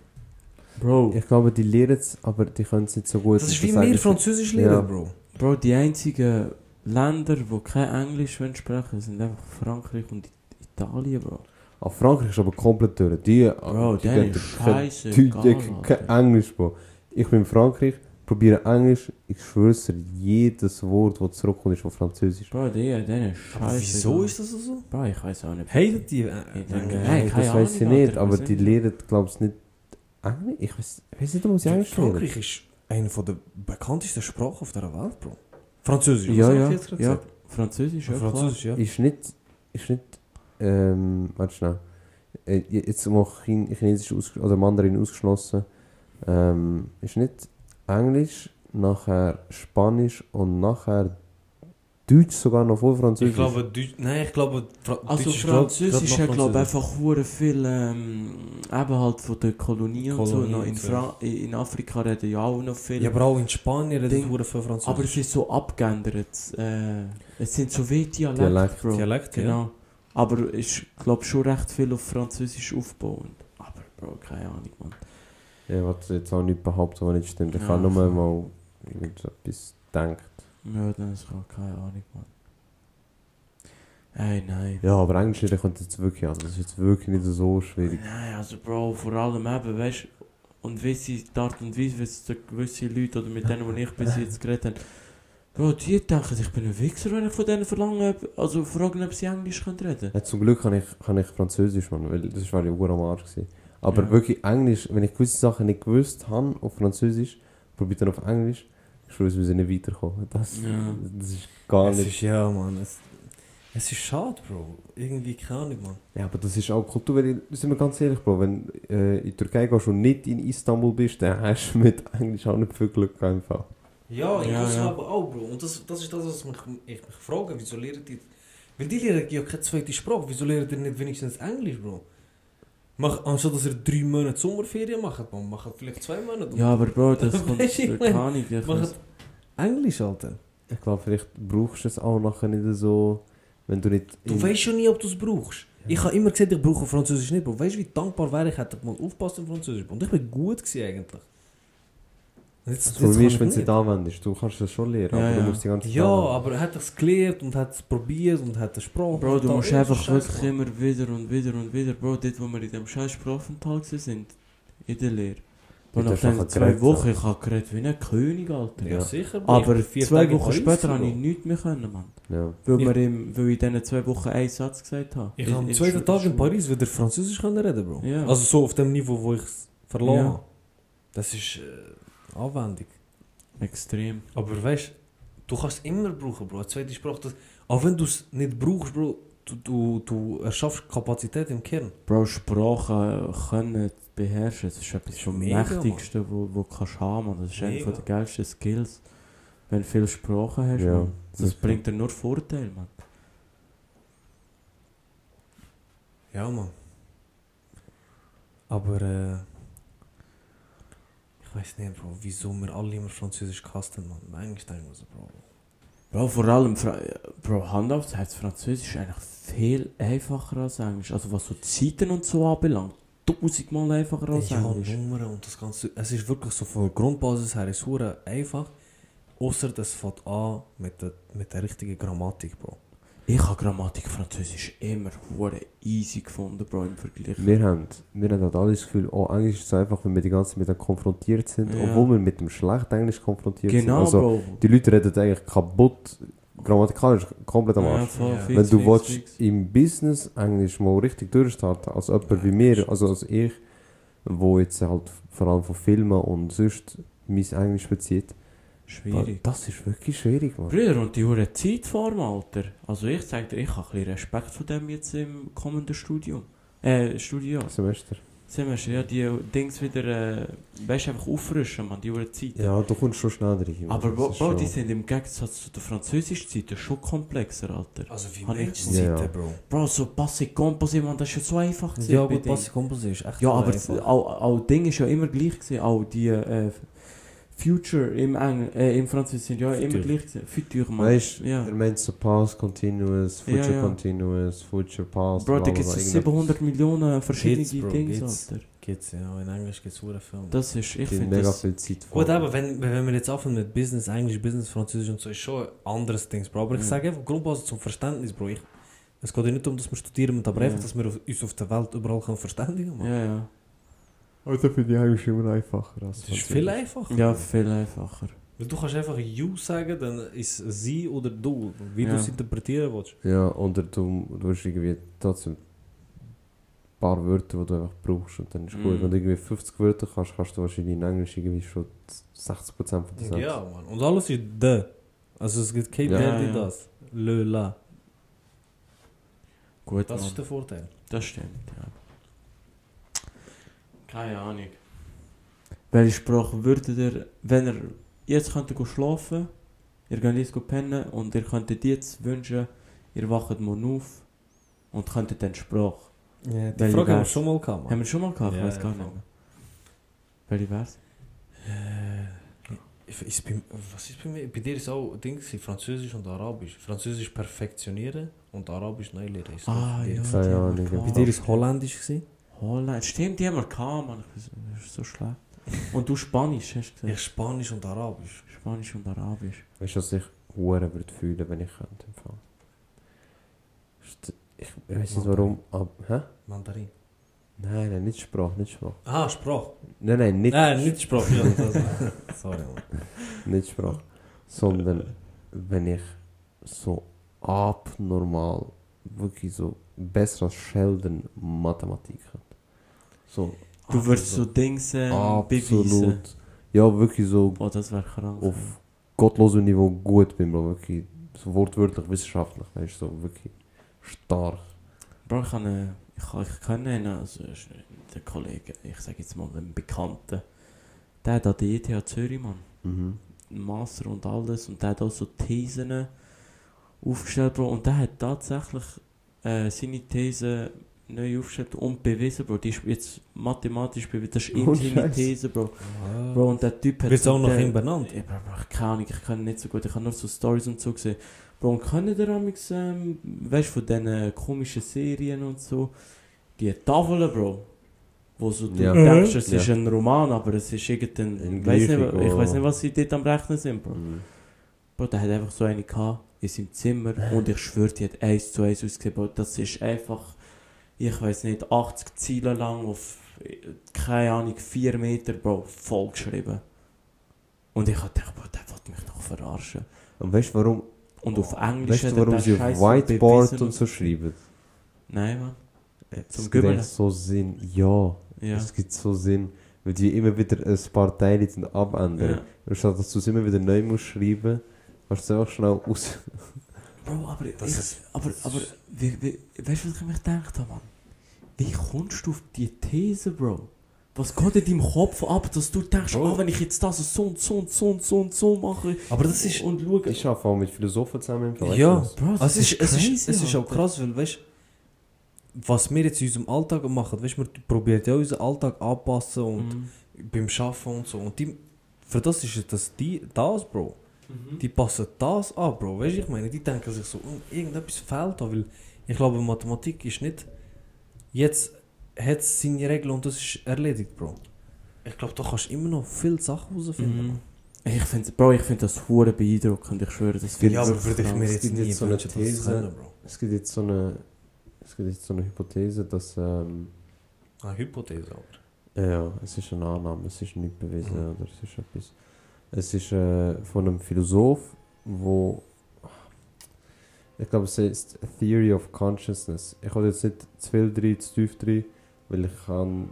Bro, Ich glaube, die lernen es, aber die können es nicht so gut. Das ist wie sie- Französisch Ja. lernen, Bro. Bro, die einzigen Länder, die kein Englisch wollen sprechen sind einfach Frankreich und Italien, Bro. Ah, Frankreich ist aber komplett durch. Die, Bro, die denen können ist kein scheiße die können kein. Englisch, Bro. Ich bin in Frankreich, probiere Englisch, ich schwör's dir, jedes Wort, das zurückkommt, ist von Französisch. Bro, die, denen ist scheiße wieso egal. ist das so? Bro, ich weiß auch nicht. Hatet die? Äh, Ich äh, denke, äh, Nein, das weiß ich nicht, aber die lernen, glaube ich, nicht Englisch. Ich weiß, nicht, ob sie Englisch lernen. Frankreich ist eine von der bekanntesten Sprachen auf der Welt, Bro. Französisch, Ja, ja, ja. Französisch, ja, Französisch, ja. Ist nicht, ist nicht, ähm, warte schnell. Äh, Jetzt mal Chin Chinesisch aus, oder Mandarin ausgeschlossen. Ähm, ist nicht Englisch, nachher Spanisch und nachher Deutsch sogar noch vor Französisch. Ich glaube, Deutsch, nein, ich glaube, Fra Also Deutsch Französisch hat glaube einfach hure viel ähm, eben halt von den Kolonien, und so. Noch in. Fra in Afrika reden ja auch noch viel. Ja, aber auch in Spanien reden sie für Französisch. aber es ist so abgeändert. Äh, es sind so wie Dialekte, Dialekt. Bro. Dialekt, ja. Genau. Aber ich glaube schon recht viel auf Französisch aufbauend. Aber Bro, keine Ahnung, Mann. Ja, was jetzt auch nicht behaupten, was nicht stimmt. Ich Ja, habe nur mal irgendetwas gedacht. Ja, dann ist auch keine Ahnung, Mann. Ey, nein. Ja, aber Englisch lernen kommt jetzt wirklich an. Das ist jetzt wirklich nicht so schwierig. Nein, also Bro, vor allem eben, weißt du, und die Art und Weise, wie gewisse Leute oder mit denen, die ich bis jetzt geredet habe, Bro, die denken, ich bin ein Wichser, wenn ich von denen verlange, also fragen, ob sie Englisch können reden Ja, zum Glück kann ich, kann ich Französisch, Mann, weil das war ja ur am Arsch. Gewesen. Aber Ja. wirklich Englisch, wenn ich gewisse Sachen nicht gewusst habe auf Französisch, probiere dann auf Englisch, ich schwöre, wir sind nicht weiterkommen. Das, Ja. das ist gar Es nicht... ist, ja, Mann. Es, es ist schade, Bro. Irgendwie keine Ahnung, Mann. Ja, aber das ist auch Kultur, weil, ich- sind wir ganz ehrlich, Bro, wenn äh, in die Türkei gehst und nicht in Istanbul bist, dann hast du mit Englisch auch nicht viel Glück einfach. Ja, ich Ja, muss ja. aber auch, Bro. Und das, das ist das, was mich, ich mich frage. Wieso lernen die... Weil die lernen ja keine zweite Sprache. Wieso lernen die nicht wenigstens Englisch, Bro? Mach, anstatt dass ihr drei Monate Sommerferien macht, man macht vielleicht zwei Monate. Ja, aber Bro, das kommt ich Macht weiss- Englisch, Alter. Ich glaube, vielleicht brauchst du es auch nachher nicht so, wenn du nicht... Du in- weißt schon nie, ob du es brauchst. Ich habe immer gesagt, ich brauche Französisch nicht, Bro. Weißt du, wie dankbar wäre ich, hätte ich mal aufpasst im Französisch. Und ich bin gut gewesen, eigentlich. Jetzt, Das Problem kann ist, wenn du es nicht. anwendest. Du kannst es schon lernen, Ja, aber du musst die ganze Zeit Ja, anwenden. aber er hat es gelernt und hat es probiert und hat eine Sprache. Bro, du musst einfach wirklich immer wieder und wieder und wieder, Bro, dort wo wir in dem scheiß Sprachaufenthalt sind, in der Lehre. Bro, nach den zwei geredet, Wochen, ich habe geredet wie ein König, Alter. Ja, Ja. sicher. Bro. Aber zwei Wochen später habe ich nichts mehr können, Mann. Ja. Weil, Ich- wir im, weil ich in diesen zwei Wochen einen Satz gesagt habe. Ich habe am zweiten Tag in. Paris wieder Französisch können reden, Bro. Ja. Also so auf dem Niveau, wo ich es verloren Ja. habe. Das ist Anwendung. Extrem. Aber weißt du, kannst es immer brauchen, Bro. Eine zweite Sprache. Das, auch wenn du es nicht brauchst, Bro, du, du, du erschaffst Kapazität im Kern. Bro, Sprachen können beherrschen, das ist etwas vom Mächtigsten, wo, wo du kannst haben. Mann. Das ist einer der geilsten Skills. Wenn du viele Sprachen hast, Ja, Mann. Das wirklich. bringt dir nur Vorteile, Mann. Ja, Mann. Aber äh, weiß nicht, Bro, wieso wir alle immer Französisch gehasst haben, man. Eigentlich denken wir so, Bro. Bro, vor allem, Bro, Hand aufs Herz, Französisch ist eigentlich viel einfacher als Englisch. Also was so Zeiten und so anbelangt, tausendmal einfacher als ja, Englisch. Nummern und das Ganze. Es ist wirklich so von der Grundbasis her ist einfach. Außer das fängt an mit der, mit der richtigen Grammatik, Bro. Ich habe Grammatik Französisch immer hure easy gefunden, Bro, im Vergleich. Wir haben, wir haben halt alle das Gefühl, oh, Englisch ist so einfach, wenn wir die ganze Zeit mit dem konfrontiert sind, Ja. obwohl wir mit dem schlechten Englisch konfrontiert genau, sind. Also, Bro. die Leute reden eigentlich kaputt, grammatikalisch komplett am Ja, Arsch. Ja. fix, wenn du fix, willst, fix. im Business Englisch mal richtig durchstarten, als jemand wie mir, also als ich, wo jetzt halt vor allem von Filmen und sonst mein Englisch bezieht, Schwierig. das ist wirklich schwierig, man. Brüder, und die hure Zeitform, Alter. Also ich sag dir, ich habe ein bisschen Respekt vor dem jetzt im kommenden Studium. Äh, Studio. Semester. Semester, ja, die Dings wieder, äh, weißt du, einfach auffrischen, man, die hure Zeit. Ja, du kommst schon schnell rein. Aber Bro, Bro, die sind im Gegensatz zu der französischen Zeit schon komplexer, Alter. Also wie Menschenseite, Ja. Bro. Bro, so Passé Composé, man, das ist ja so einfach gewesen Ja, aber denen. Passi Composé ist echt Ja, aber auch, auch Ding ist ja immer gleich gewesen. Auch die äh, Future im, Engl äh, im Französisch sind ja immer Futur. gleich. Future, man. Weißt du, ja. er meint so Past Continuous, Future Ja, ja. Continuous, Future Past. Bro, da gibt es bla, 700 Millionen verschiedene Geht's, Bro, Dinge, geht's. Alter. Geht's ja, in Englisch gibt es hure Filme. Das ist, ich finde mega das... viel Zeit Gut, aber wenn, wenn wir jetzt anfangen mit Business, Englisch, Business, Französisch und so, ist schon ein anderes Ding, Bro. Aber ich sage einfach, Grundbasis zum Verständnis, Bro. Ich, es geht ja nicht darum, dass wir studieren aber Ja. einfach, dass wir auf- uns auf der Welt überall können verständigen können. Ja, ja. Also finde ich eigentlich immer einfacher als Das ist viel einfacher. Ja, viel einfacher. Weil du kannst einfach you sagen, dann ist es sie oder du, wie Ja. du es interpretieren willst. Ja, oder du, du hast irgendwie trotzdem ein paar Wörter, die du einfach brauchst und dann ist gut. Mhm. Wenn du irgendwie 50 Wörter kannst, kannst du wahrscheinlich in Englisch irgendwie schon 60% von den Sätzen. Ja, Mann. Und alles ist de. Also es gibt kein Ja. der, die ja. das. Le, la. Gut, Das Mann. ist der Vorteil. Das stimmt, ja. Keine Ahnung. Welche Sprache würdet ihr, wenn ihr jetzt könntet go schlafen, ihr geht jetzt go pennen und ihr könntet jetzt wünschen, ihr wacht morgen auf und könntet dann Sprache. Ja, die Welche Frage haben wir wär's? schon mal gehabt, Haben wir schon mal gehabt? Ich Ja, weiß gar voll. nicht mehr. Welche wär's? Äh, ich- ist bei, was ist bei mir? Bei dir ist auch Ding, gewesen, Französisch und Arabisch. Französisch perfektionieren und Arabisch neu lernen. Ist Ah, bei dir ja. Keine Ahnung. Bei dir ist Holländisch gewesen? Holland. Stimmt, die haben wir gehabt, Mann. Ich Das ist so schlecht. Und du Spanisch, hast du Ich gesagt? Spanisch und Arabisch. Spanisch und Arabisch. Weißt du, was ich hure würde fühlen, wenn ich könnte? im Fall? St- Ich, ich weiß nicht warum, aber. Hä? Mandarin. Nein, nein, nicht Sprache, nicht Sprache. Ah, Sprache. Nein, nein, nicht, Nein, nicht Sprache. Ja, sorry, Mann. nicht Sprache. Sondern wenn ich so abnormal, wirklich so besser als Sheldon Mathematik könnte. So Du würdest so Dings ähm, beweisen. Ja, wirklich so Oh, das wäre krank. auf gottlosem Niveau gut bin, Bro. Wirklich so wortwörtlich, wissenschaftlich, weißt du, so wirklich stark. Bro, ich, kann, ich, kann, ich kenne einen, also der Kollege, ich sage jetzt mal einen Bekannten. Der hat an der ETH Zürich, Mann, Mhm. Master und alles. Und der hat auch so Thesen aufgestellt, Bro. Und der hat tatsächlich äh, seine These neu aufgestellt und bewiesen, Bro. Die ist jetzt mathematisch bewiesen. Das ist Oh, seine Scheiße. These, Bro. Ah. Bro, und der Typ hat... Wird es auch nach der- ihm benannt? Bro, keine Ahnung, ich kann nicht so gut, ich habe nur so Stories und so gesehen. Bro, und können ihr amix, ähm, weißt du, von diesen komischen Serien und so, die Tafeln, Bro, wo so du Ja. denkst, es Ja. ist ein Roman, aber es ist irgendein, Ein ich weiß nicht, ich weiß nicht, was sie dort am Rechnen sind, Bro. Mhm. Bro, der hat einfach so eine gehabt, in seinem Zimmer, und ich schwöre, die hat eins zu eins ausgesehen, Bro, das ist einfach, ich weiß nicht, 80 Ziele lang auf, äh, keine Ahnung, 4 Meter, Bro, vollgeschrieben. Und ich gedacht, Bro, der will mich doch verarschen. Und weißt du warum? Und auf Englisch Weißt warum sie auf Scheiß Whiteboard und so schreiben? Nein, Mann. Zum es gibt so Sinn. Ja, Ja. es gibt so Sinn. Weil die immer wieder ein paar Teile sind abändern. ja. Und statt dass du es immer wieder neu musst schreiben, kannst du es einfach schnell aus. Bro, aber, Das ich, ist- aber, aber wie, wie, weißt du, was ich mir gedacht habe, Mann? Wie kommst du auf die These, Bro? Was geht in deinem Kopf ab, dass du denkst, Bro. ah, wenn ich jetzt das so und so und so und so und so mache Aber das ist. und schaue... Ich arbeite auch mit Philosophen zusammen. du Ja. das? Bro, das Also es ist, es ist, crazy, es ist auch krass, weil weißt was wir jetzt in unserem Alltag machen, weißt du, wir probieren ja unseren Alltag anpassen und Mhm. beim Arbeiten und so. Und die, für das ist das die, das, Bro. Mhm. Die passen das an, Bro. Weißt du, ich meine, die denken sich so, "Oh, irgendetwas fehlt da, weil ich glaube, Mathematik ist nicht, jetzt hat es seine Regeln und das ist erledigt, Bro. Ich glaube, da kannst du immer noch viele Sachen herausfinden. Mhm. Ich finde, Bro, ich finde das hure beeindruckend. Ich schwöre, das Ja, ich aber würde ich mir Es jetzt nie jetzt so eine These. können, Bro. Es gibt jetzt so eine, es gibt jetzt so eine Hypothese, dass, ähm, Eine Hypothese, aber. ja, es ist eine Annahme, es ist nicht bewiesen Mhm. oder es ist etwas. Es ist äh, von einem Philosoph, wo ich glaube, es heißt Theory of Consciousness. Ich habe jetzt nicht zu viel drin, zu tief drin, weil ich kann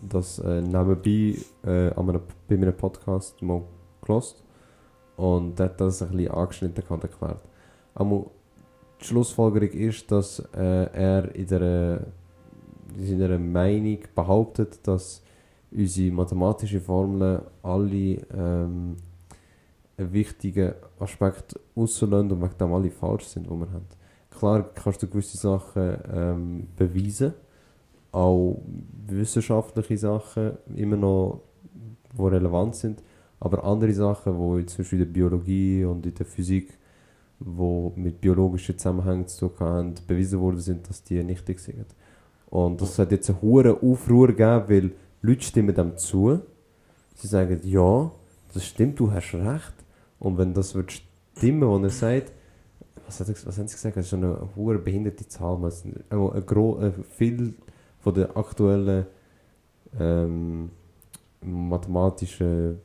das äh, nebenbei äh, an einem, bei einem Podcast mal gelost und der hat das ein bisschen angeschnitten und erklärt. Aber die Schlussfolgerung ist, dass äh, er in, der, in seiner Meinung behauptet, dass unsere mathematischen Formeln alle ähm, wichtigen Aspekt rauslassen und wegen dem alle falsch sind, die wir haben. Klar kannst du gewisse Sachen ähm, beweisen, auch wissenschaftliche Sachen immer noch, die relevant sind, aber andere Sachen, jetzt zum Beispiel in der Biologie und in der Physik, die mit biologischen Zusammenhängen zu tun haben, bewiesen worden sind, dass die nichtig sind. Und das hat jetzt einen hohen Aufruhr gegeben, weil Leute stimmen dem zu. Sie sagen, ja, das stimmt, du hast recht. Und wenn das wird stimmen, was er sagt, was, hat was haben sie gesagt? Das ist eine hohe behinderte Zahl. man. Es sind Auch ein gro äh, viel von den aktuellen ähm, mathematischen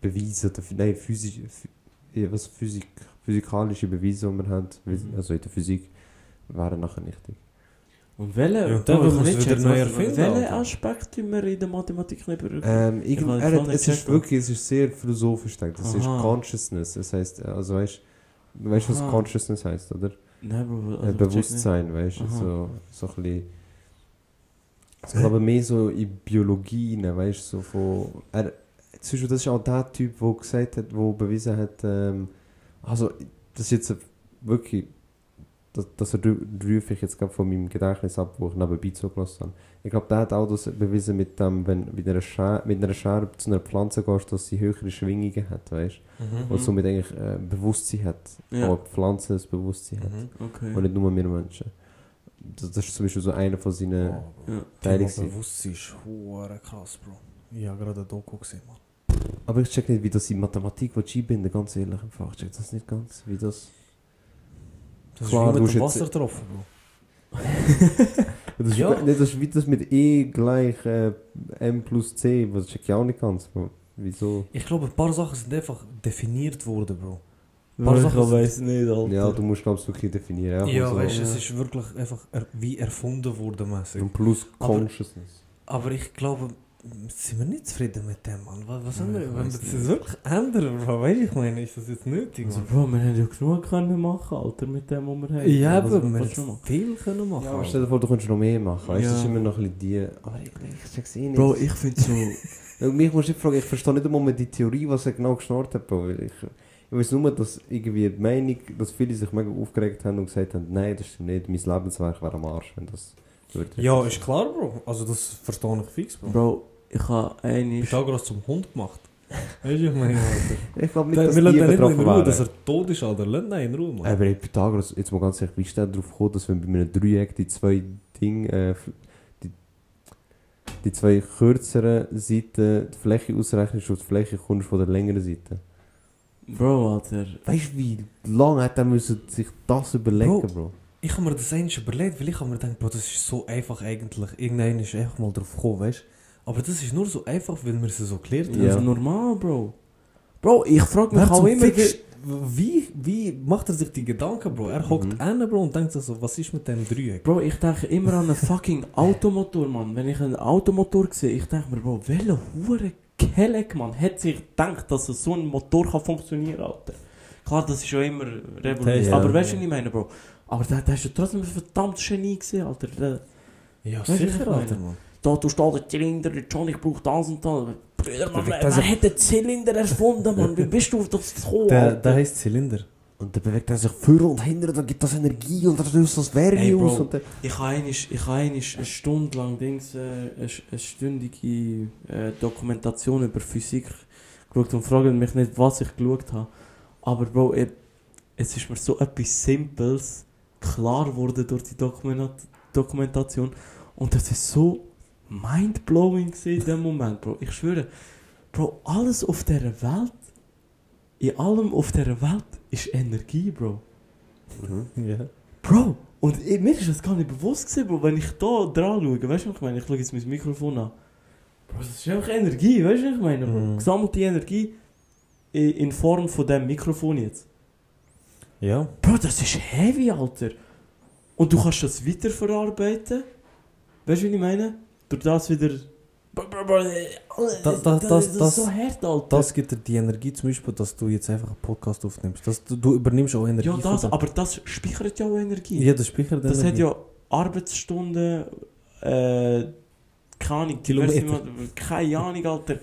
Beweise, oder, nein, physisch, phy- was Physik, physikalische Beweise, die wir haben, Mhm. also in der Physik, wären nachher nichtig. Und welche, Ja, es nicht wieder neu was- erfinden, welchen. Aspekt tun wir in der Mathematik nicht berücksichtigen? Ähm, Ich er hat, es ist wirklich, es ist sehr philosophisch gedacht. Es ist. Consciousness. Das heißt, also weißt du, weißt, was. Consciousness heißt, oder? Nein, Bro, also, Bewusstsein, weißt du, so, so ein bisschen. Ich glaube mehr so in Biologie, rein, weißt so von. Er, zum Beispiel, das ist auch der Typ, der gesagt hat, der bewiesen hat, ähm, also, das ist jetzt wirklich. Das, das rufe ich jetzt gerade von meinem Gedächtnis ab, wo ich nebenbei zugelassen habe. Ich glaube, der hat auch das bewiesen mit dem, wenn du mit einer, Scher mit einer Scherbe zu einer Pflanze gehst, dass sie höhere Schwingungen hat, weißt du? Mhm. Und somit eigentlich äh, Bewusstsein hat. Ja. Auch die Pflanze das Bewusstsein hat. Mhm. Okay. Und nicht nur wir Menschen. Das, das ist zum Beispiel so einer von seinen Oh. Ja. Teilen. Bewusstsein ist hure krass, Bro. Ich habe gerade ein Doku gesehen, Mann. Aber ich check nicht, wie das in Mathematik einbinden, ganz ehrlich. Einfach. Ich check das nicht ganz, wie das... Das Klar, ist wie mit dem jetzt- Wasser getroffen, Bro. Das ist, Ja. nicht, das ist wie das mit E gleich äh, M plus C, das check ich auch nicht ganz. Bro. Wieso? Ich glaube, ein paar Sachen sind einfach definiert worden, Bro. Bro, ich Sachen sind- weiß nicht, Alter. Ja, du musst glaube ich wirklich definieren. Ja, also, weißt du, ja. es ist wirklich einfach er wie erfunden worden, mäßig. Und plus Aber- Consciousness. Aber ich glaube, sind wir nicht zufrieden mit dem, Mann. Was, was haben wir, wenn wir das nicht. wirklich ändern, Bro, weißt du, ich meine, ist das jetzt nötig, Also? Bro, wir haben ja genug können machen, Alter, mit dem, was wir haben. Ja, Was- aber was wir hätten machen? viel können machen. Ja, aber stell dir vor, du könntest noch mehr machen. Weißt du, Ja. ist immer noch ein bisschen die... Aber ich, ich check's eh nicht. Bro, ich finde so... Mich musst du nicht fragen, ich verstehe nicht einmal die Theorie, was er genau geschnurrt hat, Bro. weil Ich, ich weiß nur, dass irgendwie die Meinung, dass viele sich mega aufgeregt haben und gesagt haben, nein, das stimmt nicht, mein Lebenswerk wäre am Arsch, wenn das würde. Ja, ist klar, Bro. Also das verstehe ich fix, Bro. Bro, ich habe eine... Pythagoras zum Hund gemacht. Weißt du, ich meine, Alter. Ich glaube nicht, Der dass nicht in Ruhe, dass er tot ist, Alter. Lass ihn in Ruhe, Mann. Aber ey, Pythagoras, jetzt mal ganz ehrlich, wie ist der darauf gekommen, dass wenn bei einem Dreieck die zwei Dinge, äh, die, die zwei kürzeren Seiten die Fläche ausrechnest und auf die Fläche kommst von der längeren Seite? Bro, Alter... Weißt du, wie lange hat er müssen sich das überlegen, Bro. Bro? Ich habe mir das eigentlich überlegt, weil ich habe mir gedacht, Bro, das ist so einfach eigentlich. Irgendeiner ist einfach mal drauf gekommen, weißt du? Aber das ist nur so einfach, weil wir es so geklärt haben. Das Ja. ist normal, Bro. Bro, ich frage mich auch immer... Wie, wie macht er sich die Gedanken, Bro? Er hockt Mhm. an, Bro, und denkt sich so, was ist mit dem Dreieck? Bro, ich denke immer an einen fucking Automotor, Mann. Wenn ich einen Automotor sehe, ich denke mir, Bro, welcher hure Kelleck, Mann, hat sich gedacht, dass so ein Motor kann funktionieren, Alter. Klar, das ist schon immer revolutionär. Ja. Aber weißt du, was ich meine, Bro? Aber da, da hast du trotzdem ein verdammt Genie gesehen, Alter. Da, Ja, sicher? Alter, Mann. Da du stehst der Zylinder, der John, ich brauche das und das. Brüder, Perfekt, wer, hat den Zylinder erfunden, Mann? Wie bist du auf das gekommen, Der, der heißt Zylinder. Und dann bewegt er sich vor und hinter, dann gibt das Energie und dann löst das Wärme Ey, Bro. aus. Und dann, Ich habe einmal, ich habe eine Stunde lang Dings, äh, eine, eine stündige äh, Dokumentation über Physik geschaut und frage mich nicht, was ich geschaut habe. Aber Bro, ich, es ist mir so etwas Simples klar geworden durch die Dokumenta Dokumentation. Und das ist so mindblowing in dem Moment, Bro. Ich schwöre, Bro, alles auf dieser Welt, in allem auf dieser Welt ist Energie, Bro. Ja. Bro, und ich, mir ist das gar nicht bewusst gewesen, Bro, wenn ich da dran schaue, weißt du, was ich meine? Ich schaue jetzt mein Mikrofon an. Bro, das ist einfach Energie, weißt du, was ich meine? Bro? Mhm. Gesammelte Energie in, in Form von dem Mikrofon jetzt. Ja. Bro, das ist heavy, Alter. Und du kannst das weiterverarbeiten. Weißt du, wie ich meine? Durch das wieder. Das, das- ist das- so hart, Alter. Das gibt dir die Energie zum Beispiel, dass du jetzt einfach einen Podcast aufnimmst. Das, du, du übernimmst auch Energie. ja, das, aber das speichert ja auch Energie. Ja, das Speicher Das hat ja Arbeitsstunden, äh, keine Ahnung, Kilometer. Keine Ahnung, Alter.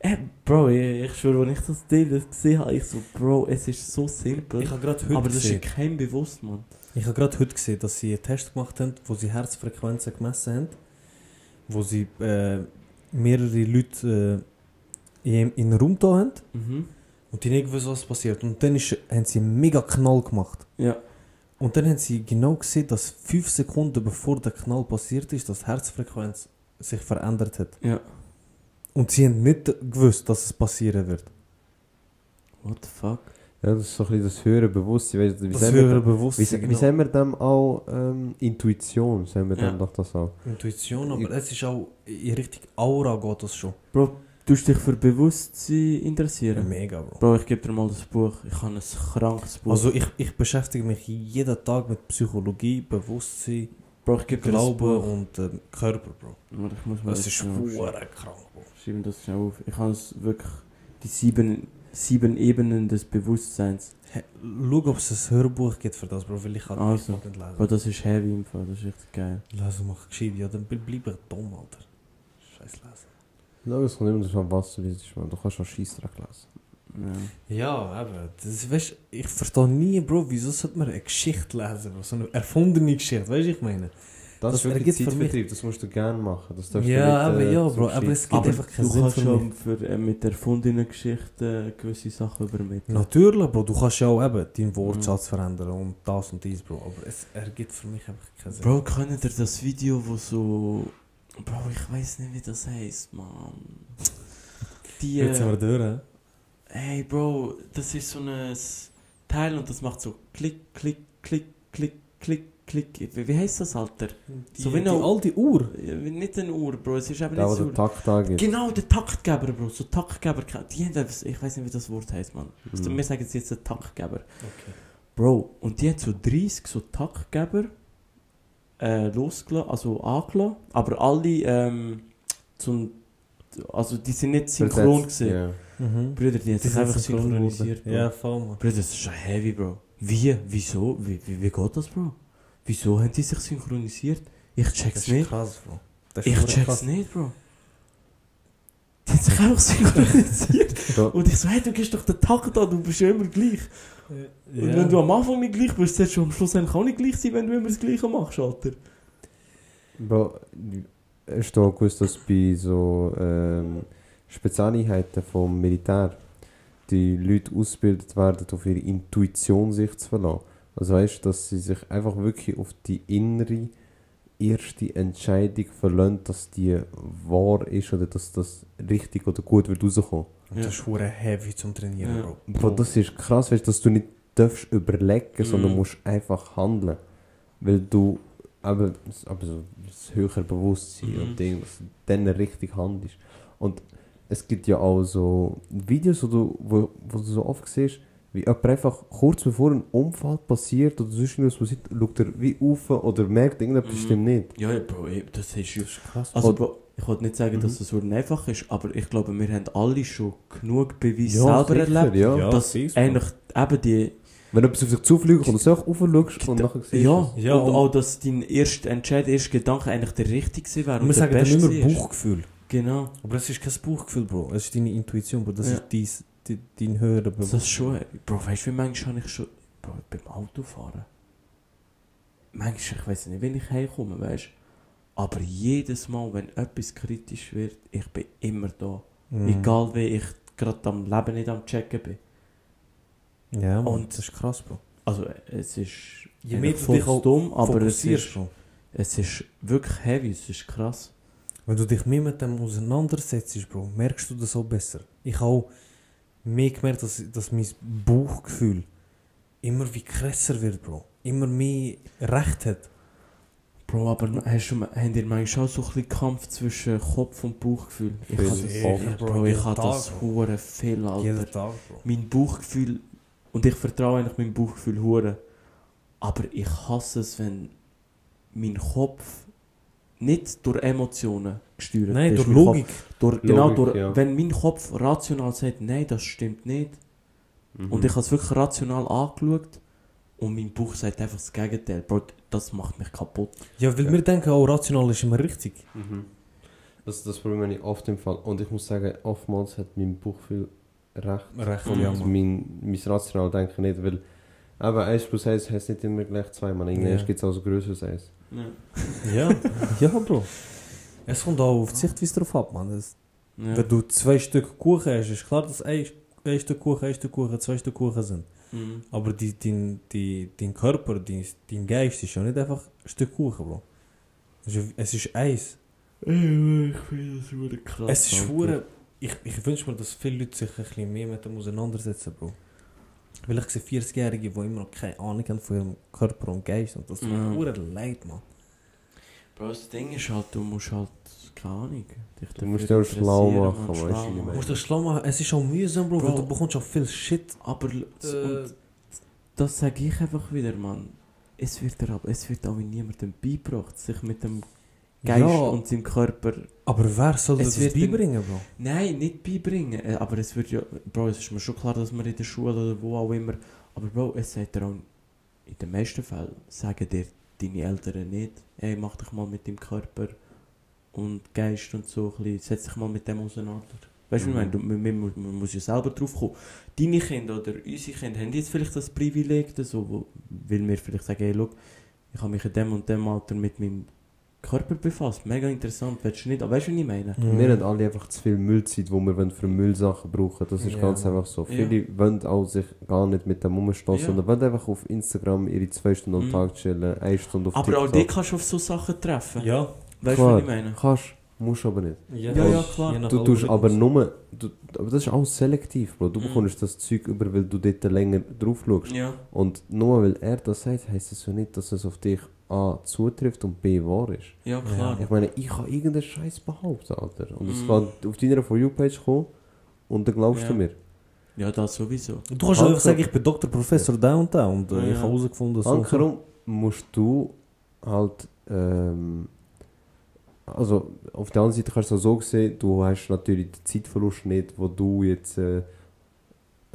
Äh, Bro, ich, ich schwöre, als ich das Ding das gesehen habe, ich so, Bro, es ist so simpel. Ich habe gerade heute aber das gesehen. ist kein bewusst, Mann. Ich habe gerade heute gesehen, dass sie einen Test gemacht haben, wo sie Herzfrequenzen gemessen haben, wo sie äh, mehrere Leute äh, in, in einen Raum da haben Mhm. und die nicht gewusst, was passiert. Und dann ist, haben sie einen mega Knall gemacht. Ja. Und dann haben sie genau gesehen, dass fünf Sekunden bevor der Knall passiert ist, dass die Herzfrequenz sich verändert hat. Ja. Und sie haben nicht gewusst, dass es passieren wird. What the fuck? Ja, das ist so ein bisschen das höhere Bewusstsein. Weißt, wie Das sagen wir höhere dem- wie, Bewusstsein. wie sagen wir dem auch ähm, Intuition? Sagen wir Ja. dem doch das auch. Intuition, aber es ist auch in Richtung Aura geht das schon. Bro, du dich für Bewusstsein interessieren? Mega, Bro. Bro, ich gebe dir mal das Buch. Ich habe ein krankes Buch. Also ich, ich beschäftige mich jeden Tag mit Psychologie, Bewusstsein, Bro, ich gebe das Buch. und ähm, Körper, Bro. Warte, Ich muss mal Das ist schnell aufschreiben. schwer krank, Bro. Schreiben das schnell auf. Ich habe es wirklich die sieben, sieben Ebenen des Bewusstseins. Hey, schau, ob es ein Hörbuch gibt für das, Bro, weil ich kann Also. nicht lesen. Aber das ist heavy im Fall, das ist echt geil. Lesen macht gescheit, ja, dann bleib ich dumm, Alter. Scheiß lesen. Ja, es kommt immer darauf an, was du liest. man. Du kannst auch Scheissdreck lesen. Ja. Ja, eben. Das, weißt, ich verstehe nie, Bro, wieso sollte man eine Geschichte lesen, Bro? So eine erfundene Geschichte, weißt du, ich meine? Das, Das ist wirklich Zeitvertreib, das musst du gerne machen. Das darfst Ja, du nicht, aber äh, ja, so Bro, aber es gibt Aber einfach keinen du Sinn für schon mich. für, äh, mit erfundenen Geschichten gewisse Sachen übermitteln. Natürlich, Bro, du kannst ja auch eben deinen Wortschatz Mhm. verändern und das und dies, Bro, aber es ergibt für mich einfach keinen Sinn. Bro, kennt ihr das Video, wo so... Bro, ich weiß nicht, wie das heißt, Mann. Die... Jetzt sind wir Äh, durch, hey, Bro, das ist so ein Teil und das macht so klick, klick, klick, klick, klick, klick. Wie, wie heißt das, Alter? Die, So wie die alte Uhr. Nicht eine Uhr, Bro, es ist eben Da, nicht so... der Takt angibt. Genau, der Taktgeber, Bro. So Taktgeber. Die haben etwas, ich weiß nicht, wie das Wort heißt, man. Also, Mhm. wir sagen jetzt jetzt der Taktgeber. Okay. Bro, und die hat so 30 so Taktgeber äh, losgelassen, also angelassen. Aber alle, ähm, zum, also die sind nicht synchron gewesen. Ja. Mhm. Brüder, die haben sich sind einfach synchronisiert, Bro. Ja, voll, man. Bruder, das ist schon heavy, Bro. Wie? Wieso? Wie, wie, wie geht das, Bro? Wieso haben die sich synchronisiert? Ich Das check's ist nicht. krass, Bro. Das ist Ich check's krass. nicht, Bro. Die haben sich einfach synchronisiert. Da, Und ich so, hey, du gehst doch den Takt an, du bist ja immer gleich. Ja. Und wenn du am Anfang nicht gleich bist, solltest du am Schluss eigentlich auch nicht gleich sein, wenn du immer das Gleiche machst, Alter. Bro, hast du auch gewusst, dass bei so ähm, Spezialeinheiten vom Militär die Leute ausgebildet werden, auf ihre Intuition sich zu verlassen? Also weißt du, dass sie sich einfach wirklich auf die innere erste Entscheidung verlassen, dass die wahr ist oder dass das richtig oder gut wird rauskommen. Und das ist hure heavy zum Trainieren, Ja. Bro. Bro, das ist krass, weißt, dass du nicht darfst überlegen, sondern Mhm. musst einfach handeln. Weil du aber, aber so das höhere Bewusstsein Mhm. und Ding, dass dann richtig handelst. Und es gibt ja auch so Videos, wo du, wo, wo du so oft siehst, wie jemand einfach kurz bevor ein Unfall passiert oder sonst irgendwas passiert, schaut er wie auf oder merkt, irgendetwas Mhm. stimmt nicht. Ja, ja, Bro, das ist ja... Krass. Also, Bro, ich wollte nicht sagen, Mhm. dass das so einfach ist, aber ich glaube, wir haben alle schon genug Beweise Ja, selber sicher, erlebt, ja. dass Bro. eigentlich eben die... Wenn etwas auf dich zufliegt und du so aufschaust und nachher siehst Ja, du Ja, und und- auch, dass dein erster Entscheid, erster Gedanke eigentlich der richtige war Und wir der sagen dann immer. Bauchgefühl. Genau, Aber das ist kein Bauchgefühl, Bro. Es ist deine Intuition, Bro. Das Ja. ist dies, die, dein höherer das schon... Bro, weißt du, wie manchmal habe ich schon... Bro, beim Autofahren. Manchmal, ich weiß nicht, wenn ich heimkomme, weißt du. Aber jedes Mal, wenn etwas kritisch wird, ich bin immer da. Mhm. Egal wie ich gerade am Leben nicht am Checken bin. Ja, Mann, Und- das ist krass, Bro. Also es ist Je mehr du dich dumm, aber es ist, es ist wirklich heavy, es ist krass. Wenn du dich mehr mit dem auseinandersetzt, Bro, merkst du das auch besser. Ich habe auch mehr gemerkt, dass, dass mein Bauchgefühl immer wie krasser wird, Bro. Immer mehr Recht hat. Bro, aber hast du, habt ihr manchmal auch so ein bisschen Kampf zwischen Kopf und Bauchgefühl? Ich habe das, Ja, Bro, Bro, ich habe das hure viel, Alter. Jeden Tag, Bro. Mein Bauchgefühl, und ich vertraue eigentlich meinem Bauchgefühl hure, aber ich hasse es, wenn mein Kopf nicht durch Emotionen gesteuert Nein, ist. durch Logik. Kopf, durch, genau, Logik, durch, ja. wenn mein Kopf rational sagt, nein, das stimmt nicht, Mhm. und ich habe es wirklich rational angeschaut, und mein Bauch sagt einfach das Gegenteil. Bro, das macht mich kaputt. Ja, weil Ja. wir denken auch, rational ist immer richtig. Mhm. Das, das Problem habe ich oft im Fall. Und ich muss sagen, oftmals hat mein Bauchgefühl recht. Recht, ja, Und Mann. mein, mein rational Denken nicht, weil aber 1 plus 1 heißt nicht immer gleich 2, man. Irgendwann Ja. gibt es auch so größeres 1. Ja, ja, Bro. Es kommt auch auf die Sichtweise drauf ab, man. Das, Ja. Wenn du zwei Stück Kuchen hast, ist klar, dass ein, ein Stück Kuchen, ein Stück Kuchen, zwei Stück Kuchen sind. Mhm. Aber die, dein, die, dein Körper, dein, dein Geist ist ja nicht einfach ein Stück Kuchen, Bro. Es ist, es eins. Ich finde das krass. es ist Alter. schwere. Ich, ich wünsche mir, dass viele Leute sich ein bisschen mehr mit dem auseinandersetzen, Bro. Weil ich sehe 40-Jährige, die immer noch keine Ahnung haben von ihrem Körper und Geist. Und das tut Ja. mir hure leid, man. Bro, das Ding ist halt, du musst halt, keine Ahnung, dich Du musst dich auch schlau machen, man, weißt du, Du musst das schlau machen. Es ist auch mühsam, Bro, Bro. weil du bekommst auch viel Shit. Aber Äh, das sage ich einfach wieder, Mann. Es wird, aber, es wird auch niemandem beigebracht, sich mit dem Geist Ja. und seinem Körper... Aber wer soll das dann- beibringen, Bro? Nein, nicht beibringen. äh, Aber es wird ja... Bro, es ist mir schon klar, dass man in der Schule oder wo auch immer... Aber Bro, es sagt dir auch... In den meisten Fällen sagen dir deine Eltern nicht, ey, mach dich mal mit deinem Körper und Geist und so ein bisschen, setz dich mal mit dem auseinander. Weißt du, Mhm. ich meine, du, man, man, man muss ja selber drauf kommen. Deine Kinder oder unsere Kinder haben jetzt vielleicht das Privileg, so, wo, weil wir vielleicht sagen, hey, look, ich habe mich in dem und dem Alter mit meinem Körper befasst. Mega interessant, willst du nicht? Aber weißt du, was ich meine? Wir haben alle einfach zu viel Müllzeit, die wir für Müllsachen brauchen. Das ist Ja, ganz einfach so. Ja. Viele wollen auch sich gar nicht mit dem umstoßen, Ja. sondern wollen einfach auf Instagram ihre zwei Stunden am Mhm. Tag chillen, eine Stunde auf Aber TikTok. auch die kannst du auf so Sachen treffen. Ja. Weißt du, Klar. was ich meine? Kannst, musst aber nicht. Ja, ja, klar. Je nach Du tust aber nur, du, aber das ist auch selektiv, Bro. Du Mhm. bekommst das Zeug über, weil du dort länger drauf schaust. Ja. Und nur weil er das sagt, heisst es ja nicht, dass es auf dich A zutrifft und B wahr ist. Ja, klar. Ich meine, ich habe irgendeinen Scheiß behauptet, Alter. Und es Mhm. geht auf deiner For You-Page kommen und dann glaubst Ja. du mir. Ja, das sowieso. Du kannst einfach sagen, ich bin Doktor, Professor da und da. Und äh, Ja, ich ja. habe herausgefunden, dass. Ankerum musst du halt, ähm, also auf der anderen Seite kannst du es auch so sehen, du hast natürlich den Zeitverlust nicht, wo du jetzt äh,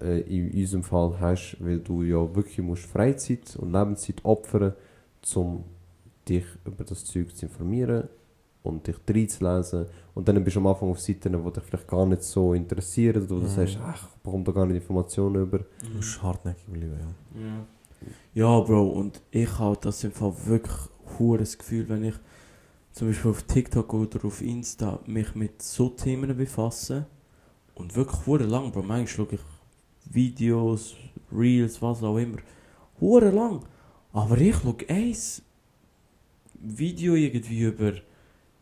äh, in unserem Fall hast, weil du ja wirklich musst Freizeit und Lebenszeit opfern, um dich über das Zeug zu informieren und dich reinzulesen. Und dann bist du am Anfang auf Seiten, die dich vielleicht gar nicht so interessieren, wo du Mhm. sagst, ach, ich bekomme da gar nicht Informationen über. Du musst hartnäckig bleiben, ja. Ja. ja, Bro, und ich habe das im Fall wirklich hure Gefühl, wenn ich zum Beispiel auf TikTok oder auf Insta mich mit so Themen befasse und wirklich hure lang, Bro, manchmal schaue ich Videos, Reels, was auch immer, hure lang. Aber ich schaue eins Video irgendwie über,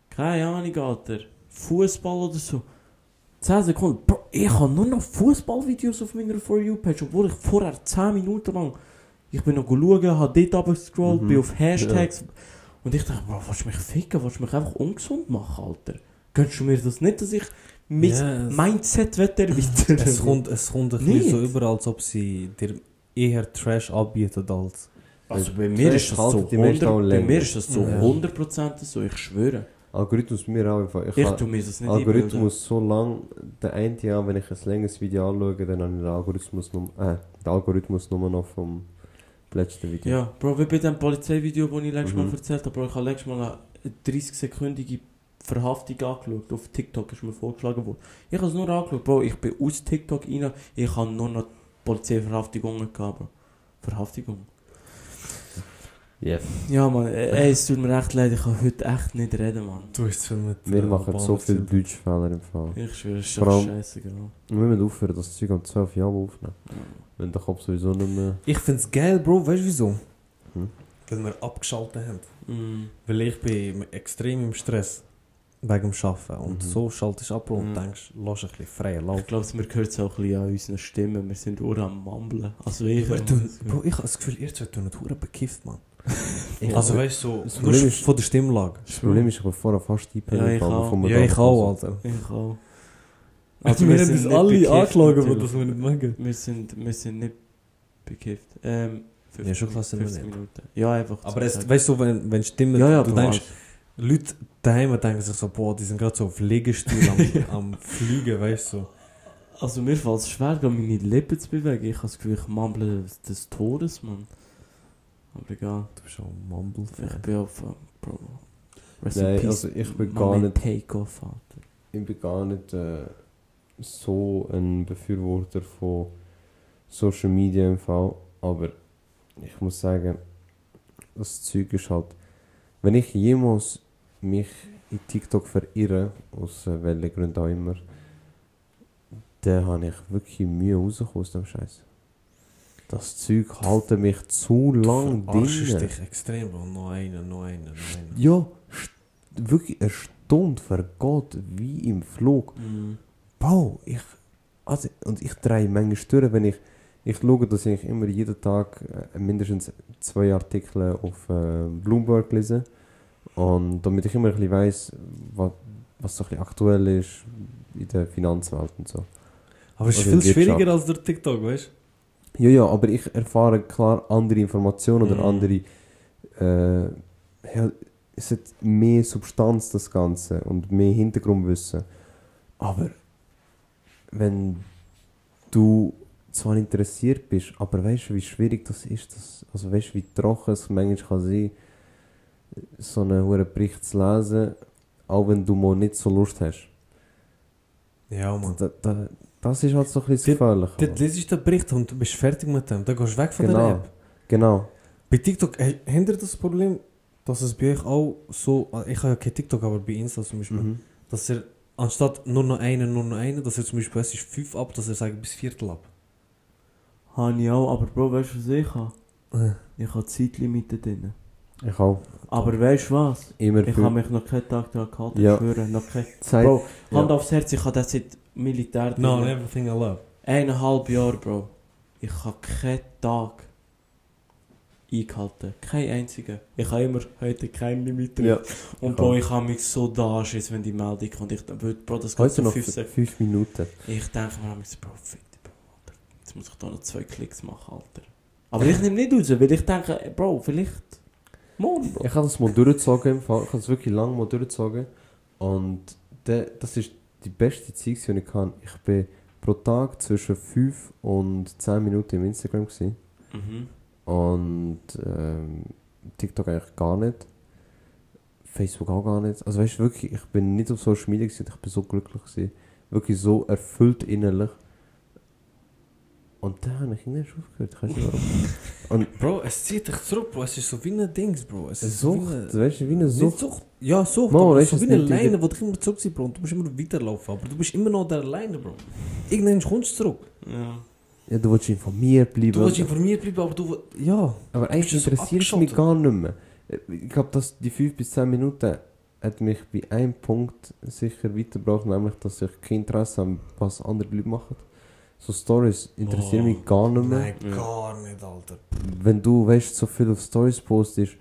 keine Ahnung, Alter, Fußball oder so. 10 Sekunden. Bro, ich habe nur noch Fußballvideos auf meiner For You-Page, obwohl ich vorher 10 Minuten lang. Ich bin noch schauen, habe dort abgescrollt, Mhm. bin auf Hashtags. Und ich dachte, Bro, willst du mich ficken? Willst du mich einfach ungesund machen, Alter? Gönnst du mir das nicht, dass ich mein Ja, es- Mindset erweitern Es kommt, es kommt ein bisschen so über, als ob sie dir eher Trash anbieten als... Also bei mir ist das so Menschen auch 100, bei länger. mir ist das so Ja. 100% so, ich schwöre. Algorithmus bei mir auch einfach. Ich Ich ha- tu mir das nicht Algorithmus so lang, der eine Jahr, wenn ich ein längeres Video anschaue, dann habe ich den Algorithmus, nur, äh, den Algorithmus nur noch vom letzten Video. Ja, Bro, wie bei dem Polizeivideo, das ich letztes Mhm. Mal erzählt habe, Bro, ich habe letztes Mal eine 30-sekündige Verhaftung angeschaut. Auf TikTok ist mir vorgeschlagen worden. Ich habe es nur angeschaut, Bro, ich bin aus TikTok rein, ich habe nur noch Polizeiverhaftungen gehabt, Bro. Verhaftigung. Yes. Ja, Mann, äh, ey, es tut mir echt leid, ich kann heute echt nicht reden, Mann. Du hast viel mit Wir äh, machen so viele. Deutschfehler im Fall. Ich schwöre, es ist allem- scheiße, genau. Wir müssen aufhören, das Zeug um 12 Jahre aufnehmen. Wenn der Kopf sowieso nicht mehr... Ich find's geil, Bro, weißt du wieso? Hm? Weil wir abgeschaltet haben. Mm. Weil ich bin extrem im Stress wegen dem Arbeiten. Und Mhm. so schaltest du ab Bro, und Mhm. denkst, lass ein bisschen freien Ich Lauf. glaube, man hört es auch ein bisschen an unseren Stimmen. Wir sind nur am Mumblen. Also ich. Wir Bro, ich habe das Gefühl, ihr zwei tun nicht hure bekifft, man. Ja. Also weißt so, Das Problem ist- von der Stimmlage. Das Problem ist, ich habe vorher fast Ja, eingepennt. ich aber auch. Ja, ich auch, Alter. Ich auch. Also wir haben sind uns alle bekifft, angeschlagen, natürlich. dass wir nicht mögen. Wir sind, wir sind nicht bekifft. Ähm, 15, Ja, schon wir 15 nicht. Minuten. Ja, einfach. Aber es, weißt du, wenn, wenn Stimmen, ja, ja, du denkst, Leute daheim denken sich so, boah, die sind gerade so auf Liegestuhl am, am Fliegen, weißt du. Also mir fällt es schwer, meine Lippen zu bewegen. Ich habe das Gefühl, ich mumble des, des Todes, Mann. Aber egal. Du bist schon Mumble. Ich bin auf... Bro. Rest Nein, in also ich bin gar nicht- Take-off, Alter. Ich bin gar nicht äh, so ein Befürworter von Social Media im Fall, aber ich muss sagen, das Zeug ist halt, wenn ich jemals mich in TikTok verirre, aus welchen Gründen auch immer, dann habe ich wirklich Mühe rausgekommen aus dem Scheiß. Das Zeug halte mich zu lang drin. dich extrem, Bro. Noch einen, noch einen, noch einen. Ja, wirklich eine Stunde vergeht wie im Flug. Mhm. Bro, ich. Also, und ich drehe manchmal durch, wenn ich. Ich schaue, dass ich immer jeden Tag äh, mindestens zwei Artikel auf äh, Bloomberg lese. Und damit ich immer ein bisschen weiss, was, was so ein bisschen aktuell ist in der Finanzwelt und so. Aber es ist Oder viel schwieriger als der TikTok, weißt Ja, ja, aber ich erfahre klar andere Informationen oder Mhm. andere. Äh, ja, es hat mehr Substanz, das Ganze, und mehr Hintergrundwissen. Aber wenn du zwar interessiert bist, aber weißt du, wie schwierig das ist, das, also weißt du, wie trocken es manchmal kann sein, so einen hohen Bericht zu lesen, auch wenn du mal nicht so Lust hast. Ja, Mann. Da, da, das ist halt so ein bisschen gefährlich. Aber. lesest du den Bericht und du bist fertig mit dem. Dann gehst du weg von der Genau. App. Genau. Bei TikTok, hey, ihr das Problem, dass es bei euch auch so, ich habe ja kein TikTok, aber bei Insta zum Beispiel, Mhm. dass er anstatt nur noch einen, nur noch einen, dass er zum Beispiel, es ist fünf ab, dass er sagt bis Viertel ab. Habe ich auch, aber Bro, weißt du, was ich habe? Äh. Ich habe Zeitlimite drin. Ich auch. Aber weißt du was? Immer Ich habe mich noch keinen Tag daran gehalten, Ja. ich schwöre, noch kein... Zeit. Bro, Ja. Hand aufs Herz, ich habe das seit Militär No, drin. everything I love. Eineinhalb Jahre, Bro. Ich habe keinen Tag eingehalten. Kein einziger. Ich habe immer heute kein Limit drin. Ja. Und Ich Bro, ich habe mich so da jetzt, wenn die Meldung kommt. Ich, Bro, das geht so noch fünf fünf, Minuten. Ich denke mir, manchmal, Bro, dich, Bro, Alter. Jetzt muss ich da noch zwei Klicks machen, Alter. Aber ich nehme nicht raus, weil ich denke, Bro, vielleicht morgen, Bro. Ich habe das mal durchgezogen, ich habe es wirklich lange mal durchgezogen. Und de, das ist die beste Zeit, die ich kann. Ich bin pro Tag zwischen 5 und 10 Minuten im Instagram. Gewesen. Mhm. Und ähm, TikTok eigentlich gar nicht. Facebook auch gar nicht. Also weißt du wirklich, ich bin nicht auf Social Media gewesen, ich bin so glücklich gewesen. Wirklich so erfüllt innerlich. Und dann habe ich schon aufgehört. Nicht warum. Bro, es zieht dich zurück, Bro. Es ist so wie ein Dings, Bro. Es ist so wie Sucht, eine... weißt du, wie eine Nicht Sucht. Sucht. Ja, Sucht, Mo, aber weißt so du, wie eine Leine, die dich immer zurückzieht, Bro. Und du musst immer weiterlaufen, aber du bist immer noch der Leine, Bro. Irgendwann kommst du zurück. Ja. Ja, du willst informiert bleiben. Du willst informiert bleiben, aber du... Ja. Aber eigentlich so interessiert es mich gar nicht mehr. Ich glaube, dass die 5 bis 10 Minuten hat mich bei einem Punkt sicher weitergebracht, nämlich, dass ich kein Interesse habe, was andere Leute machen. So Stories interessieren Oh, mich gar nicht mehr. Nein, Ja. gar nicht, Alter. Wenn du, weißt, so viel auf Stories postest,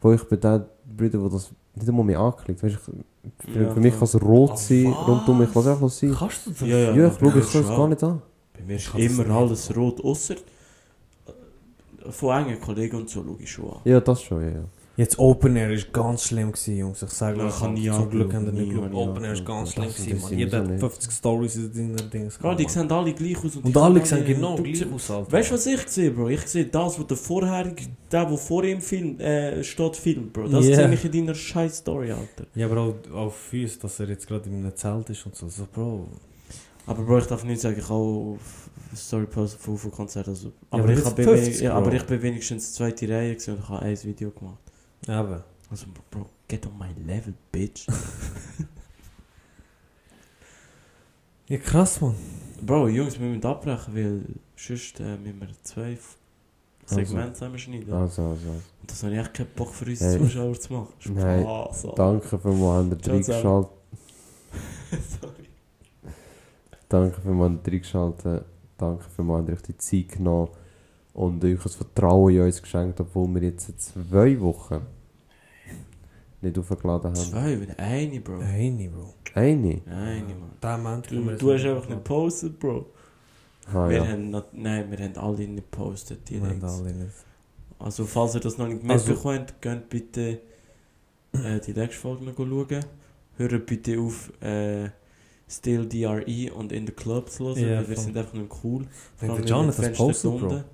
wo ich bei den Brüdern, die das nicht einmal mehr anklickt, weißt, ich, für, Ja, für mich kann es rot Ah, sein, was? rundum, ich lasse einfach sein. Kannst du das? Ja, Ja, ich schaue ja, ich das schon. gar nicht an. Bei mir ist immer alles rot, außer von engen Kollegen und so schaue ich schon an. Ja, das schon, ja. ja. Jetzt Open Air ist ganz schlimm gewesen, Jungs. Ich sage euch, zum Glück haben wir nicht nie geschaut. habe ich Open Air ist ganz schlimm gewesen, man. Jeder hat so 50 Stories in den Dings Bro, die sehen alle gleich aus. Und alle sehen genau gleich aus, Alter. Weißt du, was ich sehe, Bro? Ich sehe das, was der vorherige, der, der vor ihm film, äh, steht, filmt, Bro. Das Yeah. sehe ich in deiner scheiß Story, Alter. Ja, aber auch auf uns, dass er jetzt gerade in einem Zelt ist und so. So, Bro. Aber Bro, ich darf nicht sagen, ich auf Story posten von UFO-Konzert. Also, aber, ich jetzt habe 50, ja, aber Bro. ich bin wenigstens zweite Reihe gewesen und ich habe ein Video gemacht. Eben. Also, Bro, get on my level, bitch. Ja, krass, Mann. Bro, Jungs, wir müssen abbrechen, weil sonst äh, müssen wir zwei Segmente zusammenschneiden. Also, also. Und das habe ich echt keinen Bock für unsere Hey. Zuschauer zu machen. Nein, Spaß, Alter. Danke für mal, reingeschaltet. Sorry. Danke für mal, ihr reingeschaltet. Danke für mal, euch die Zeit genommen und euch das Vertrauen in uns geschenkt, obwohl wir jetzt zwei Wochen nicht aufgeladen haben. Zwei, eine, Bro. Eine, Bro. Eine? Eine, Mann. Du, du hast einfach nicht gepostet, Bro. Ah, wir ja. haben not, nein, wir haben alle nicht gepostet Wir haben direkt. alle nicht. Also falls ihr das noch nicht Also- mitbekommen habt, könnt bitte äh, die nächste Folge noch schauen. Hört bitte auf äh, Still DRE und In the Club zu hören, Ja, weil wir sind einfach nicht cool. Wenn der das postet, Bro.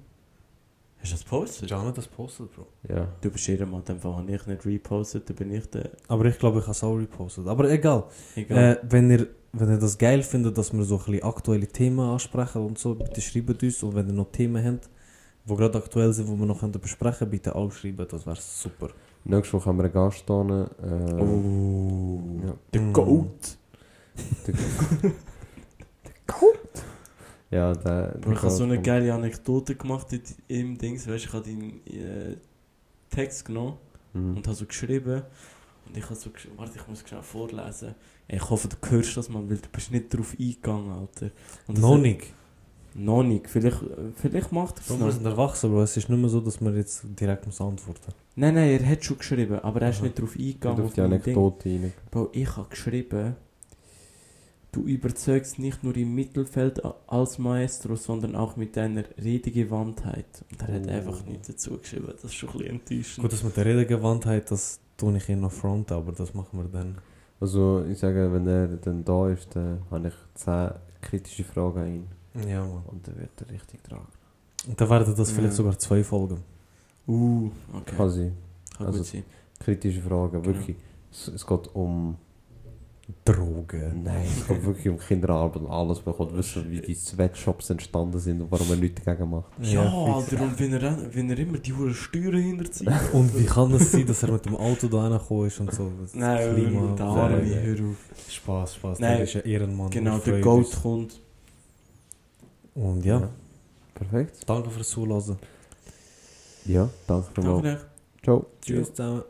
Hast du das gepostet? John hat das postet, Bro. ja. Du bist Ehrenmann, dann habe ich nicht repostet, dann bin ich der... Aber ich glaube, ich habe es auch repostet. Aber egal. Egal. Äh, wenn, ihr, wenn ihr das geil findet, dass wir so ein bisschen aktuelle Themen ansprechen und so, bitte schreibt uns. Und wenn ihr noch Themen habt, die gerade aktuell sind, die wir noch können besprechen können, bitte auch schreiben. Das wäre super. Nächste Woche haben wir einen Gast hier. Äh, oh. ja. Der Mm. Goat. Der Goat? Ja, der. Bro, ich habe so eine geile Anekdote gemacht in- im Dings, weißt du, ich habe deinen äh, Text genommen. Mhm. und habe so geschrieben und ich habe so geschrieben, warte, ich muss schnell vorlesen. Ey, Ich hoffe, du hörst das mal, weil du bist nicht drauf eingegangen, Alter. Und Noch nicht. Noch nicht, vielleicht, vielleicht macht er es wir noch. sind erwachsen, Bro. Es ist nicht mehr so, dass wir jetzt direkt muss antworten Nein, nein, er hat schon geschrieben, aber er ist Aha. nicht drauf Nicht eingegangen. auf die. Anekdote. Bro, ich habe geschrieben, du überzeugst nicht nur im Mittelfeld als Maestro, sondern auch mit deiner Redegewandtheit. Und er hat Oh. einfach nichts dazu geschrieben. Das ist schon ein bisschen enttäuschend. Gut, dass mit der Redegewandtheit, das tue ich ihn noch fronten, aber das machen wir dann. Also, ich sage, wenn er dann da ist, dann habe ich 10 kritische Fragen an ihn. Ja, Mann. Und dann wird er richtig tragen. Und dann werden das vielleicht Ja. sogar zwei Folgen. Uh, okay. Kann sein. Kann also- gut sein. Kritische Fragen, Genau. wirklich. Es, es geht um. Drogen. Nein, es geht wirklich um Kinderarbeit und alles. Man will wissen, wie die Sweatshops entstanden sind und warum er nichts dagegen macht. Ja, fix. Alter, und wenn er, wenn er immer die hohen Steuern hinterzieht. Und wie kann es sein, dass er mit dem Auto da reingekommen ist und so? Das Nein, Klima- der Arme, hör auf. Spaß, Spaß. Nein. Der ist ja Ehrenmann. Genau, der uns. kommt. Und ja, Ja. Perfekt. danke fürs Zuhören. Ja, danke Danke nochmal. Ciao. Tschüss zusammen.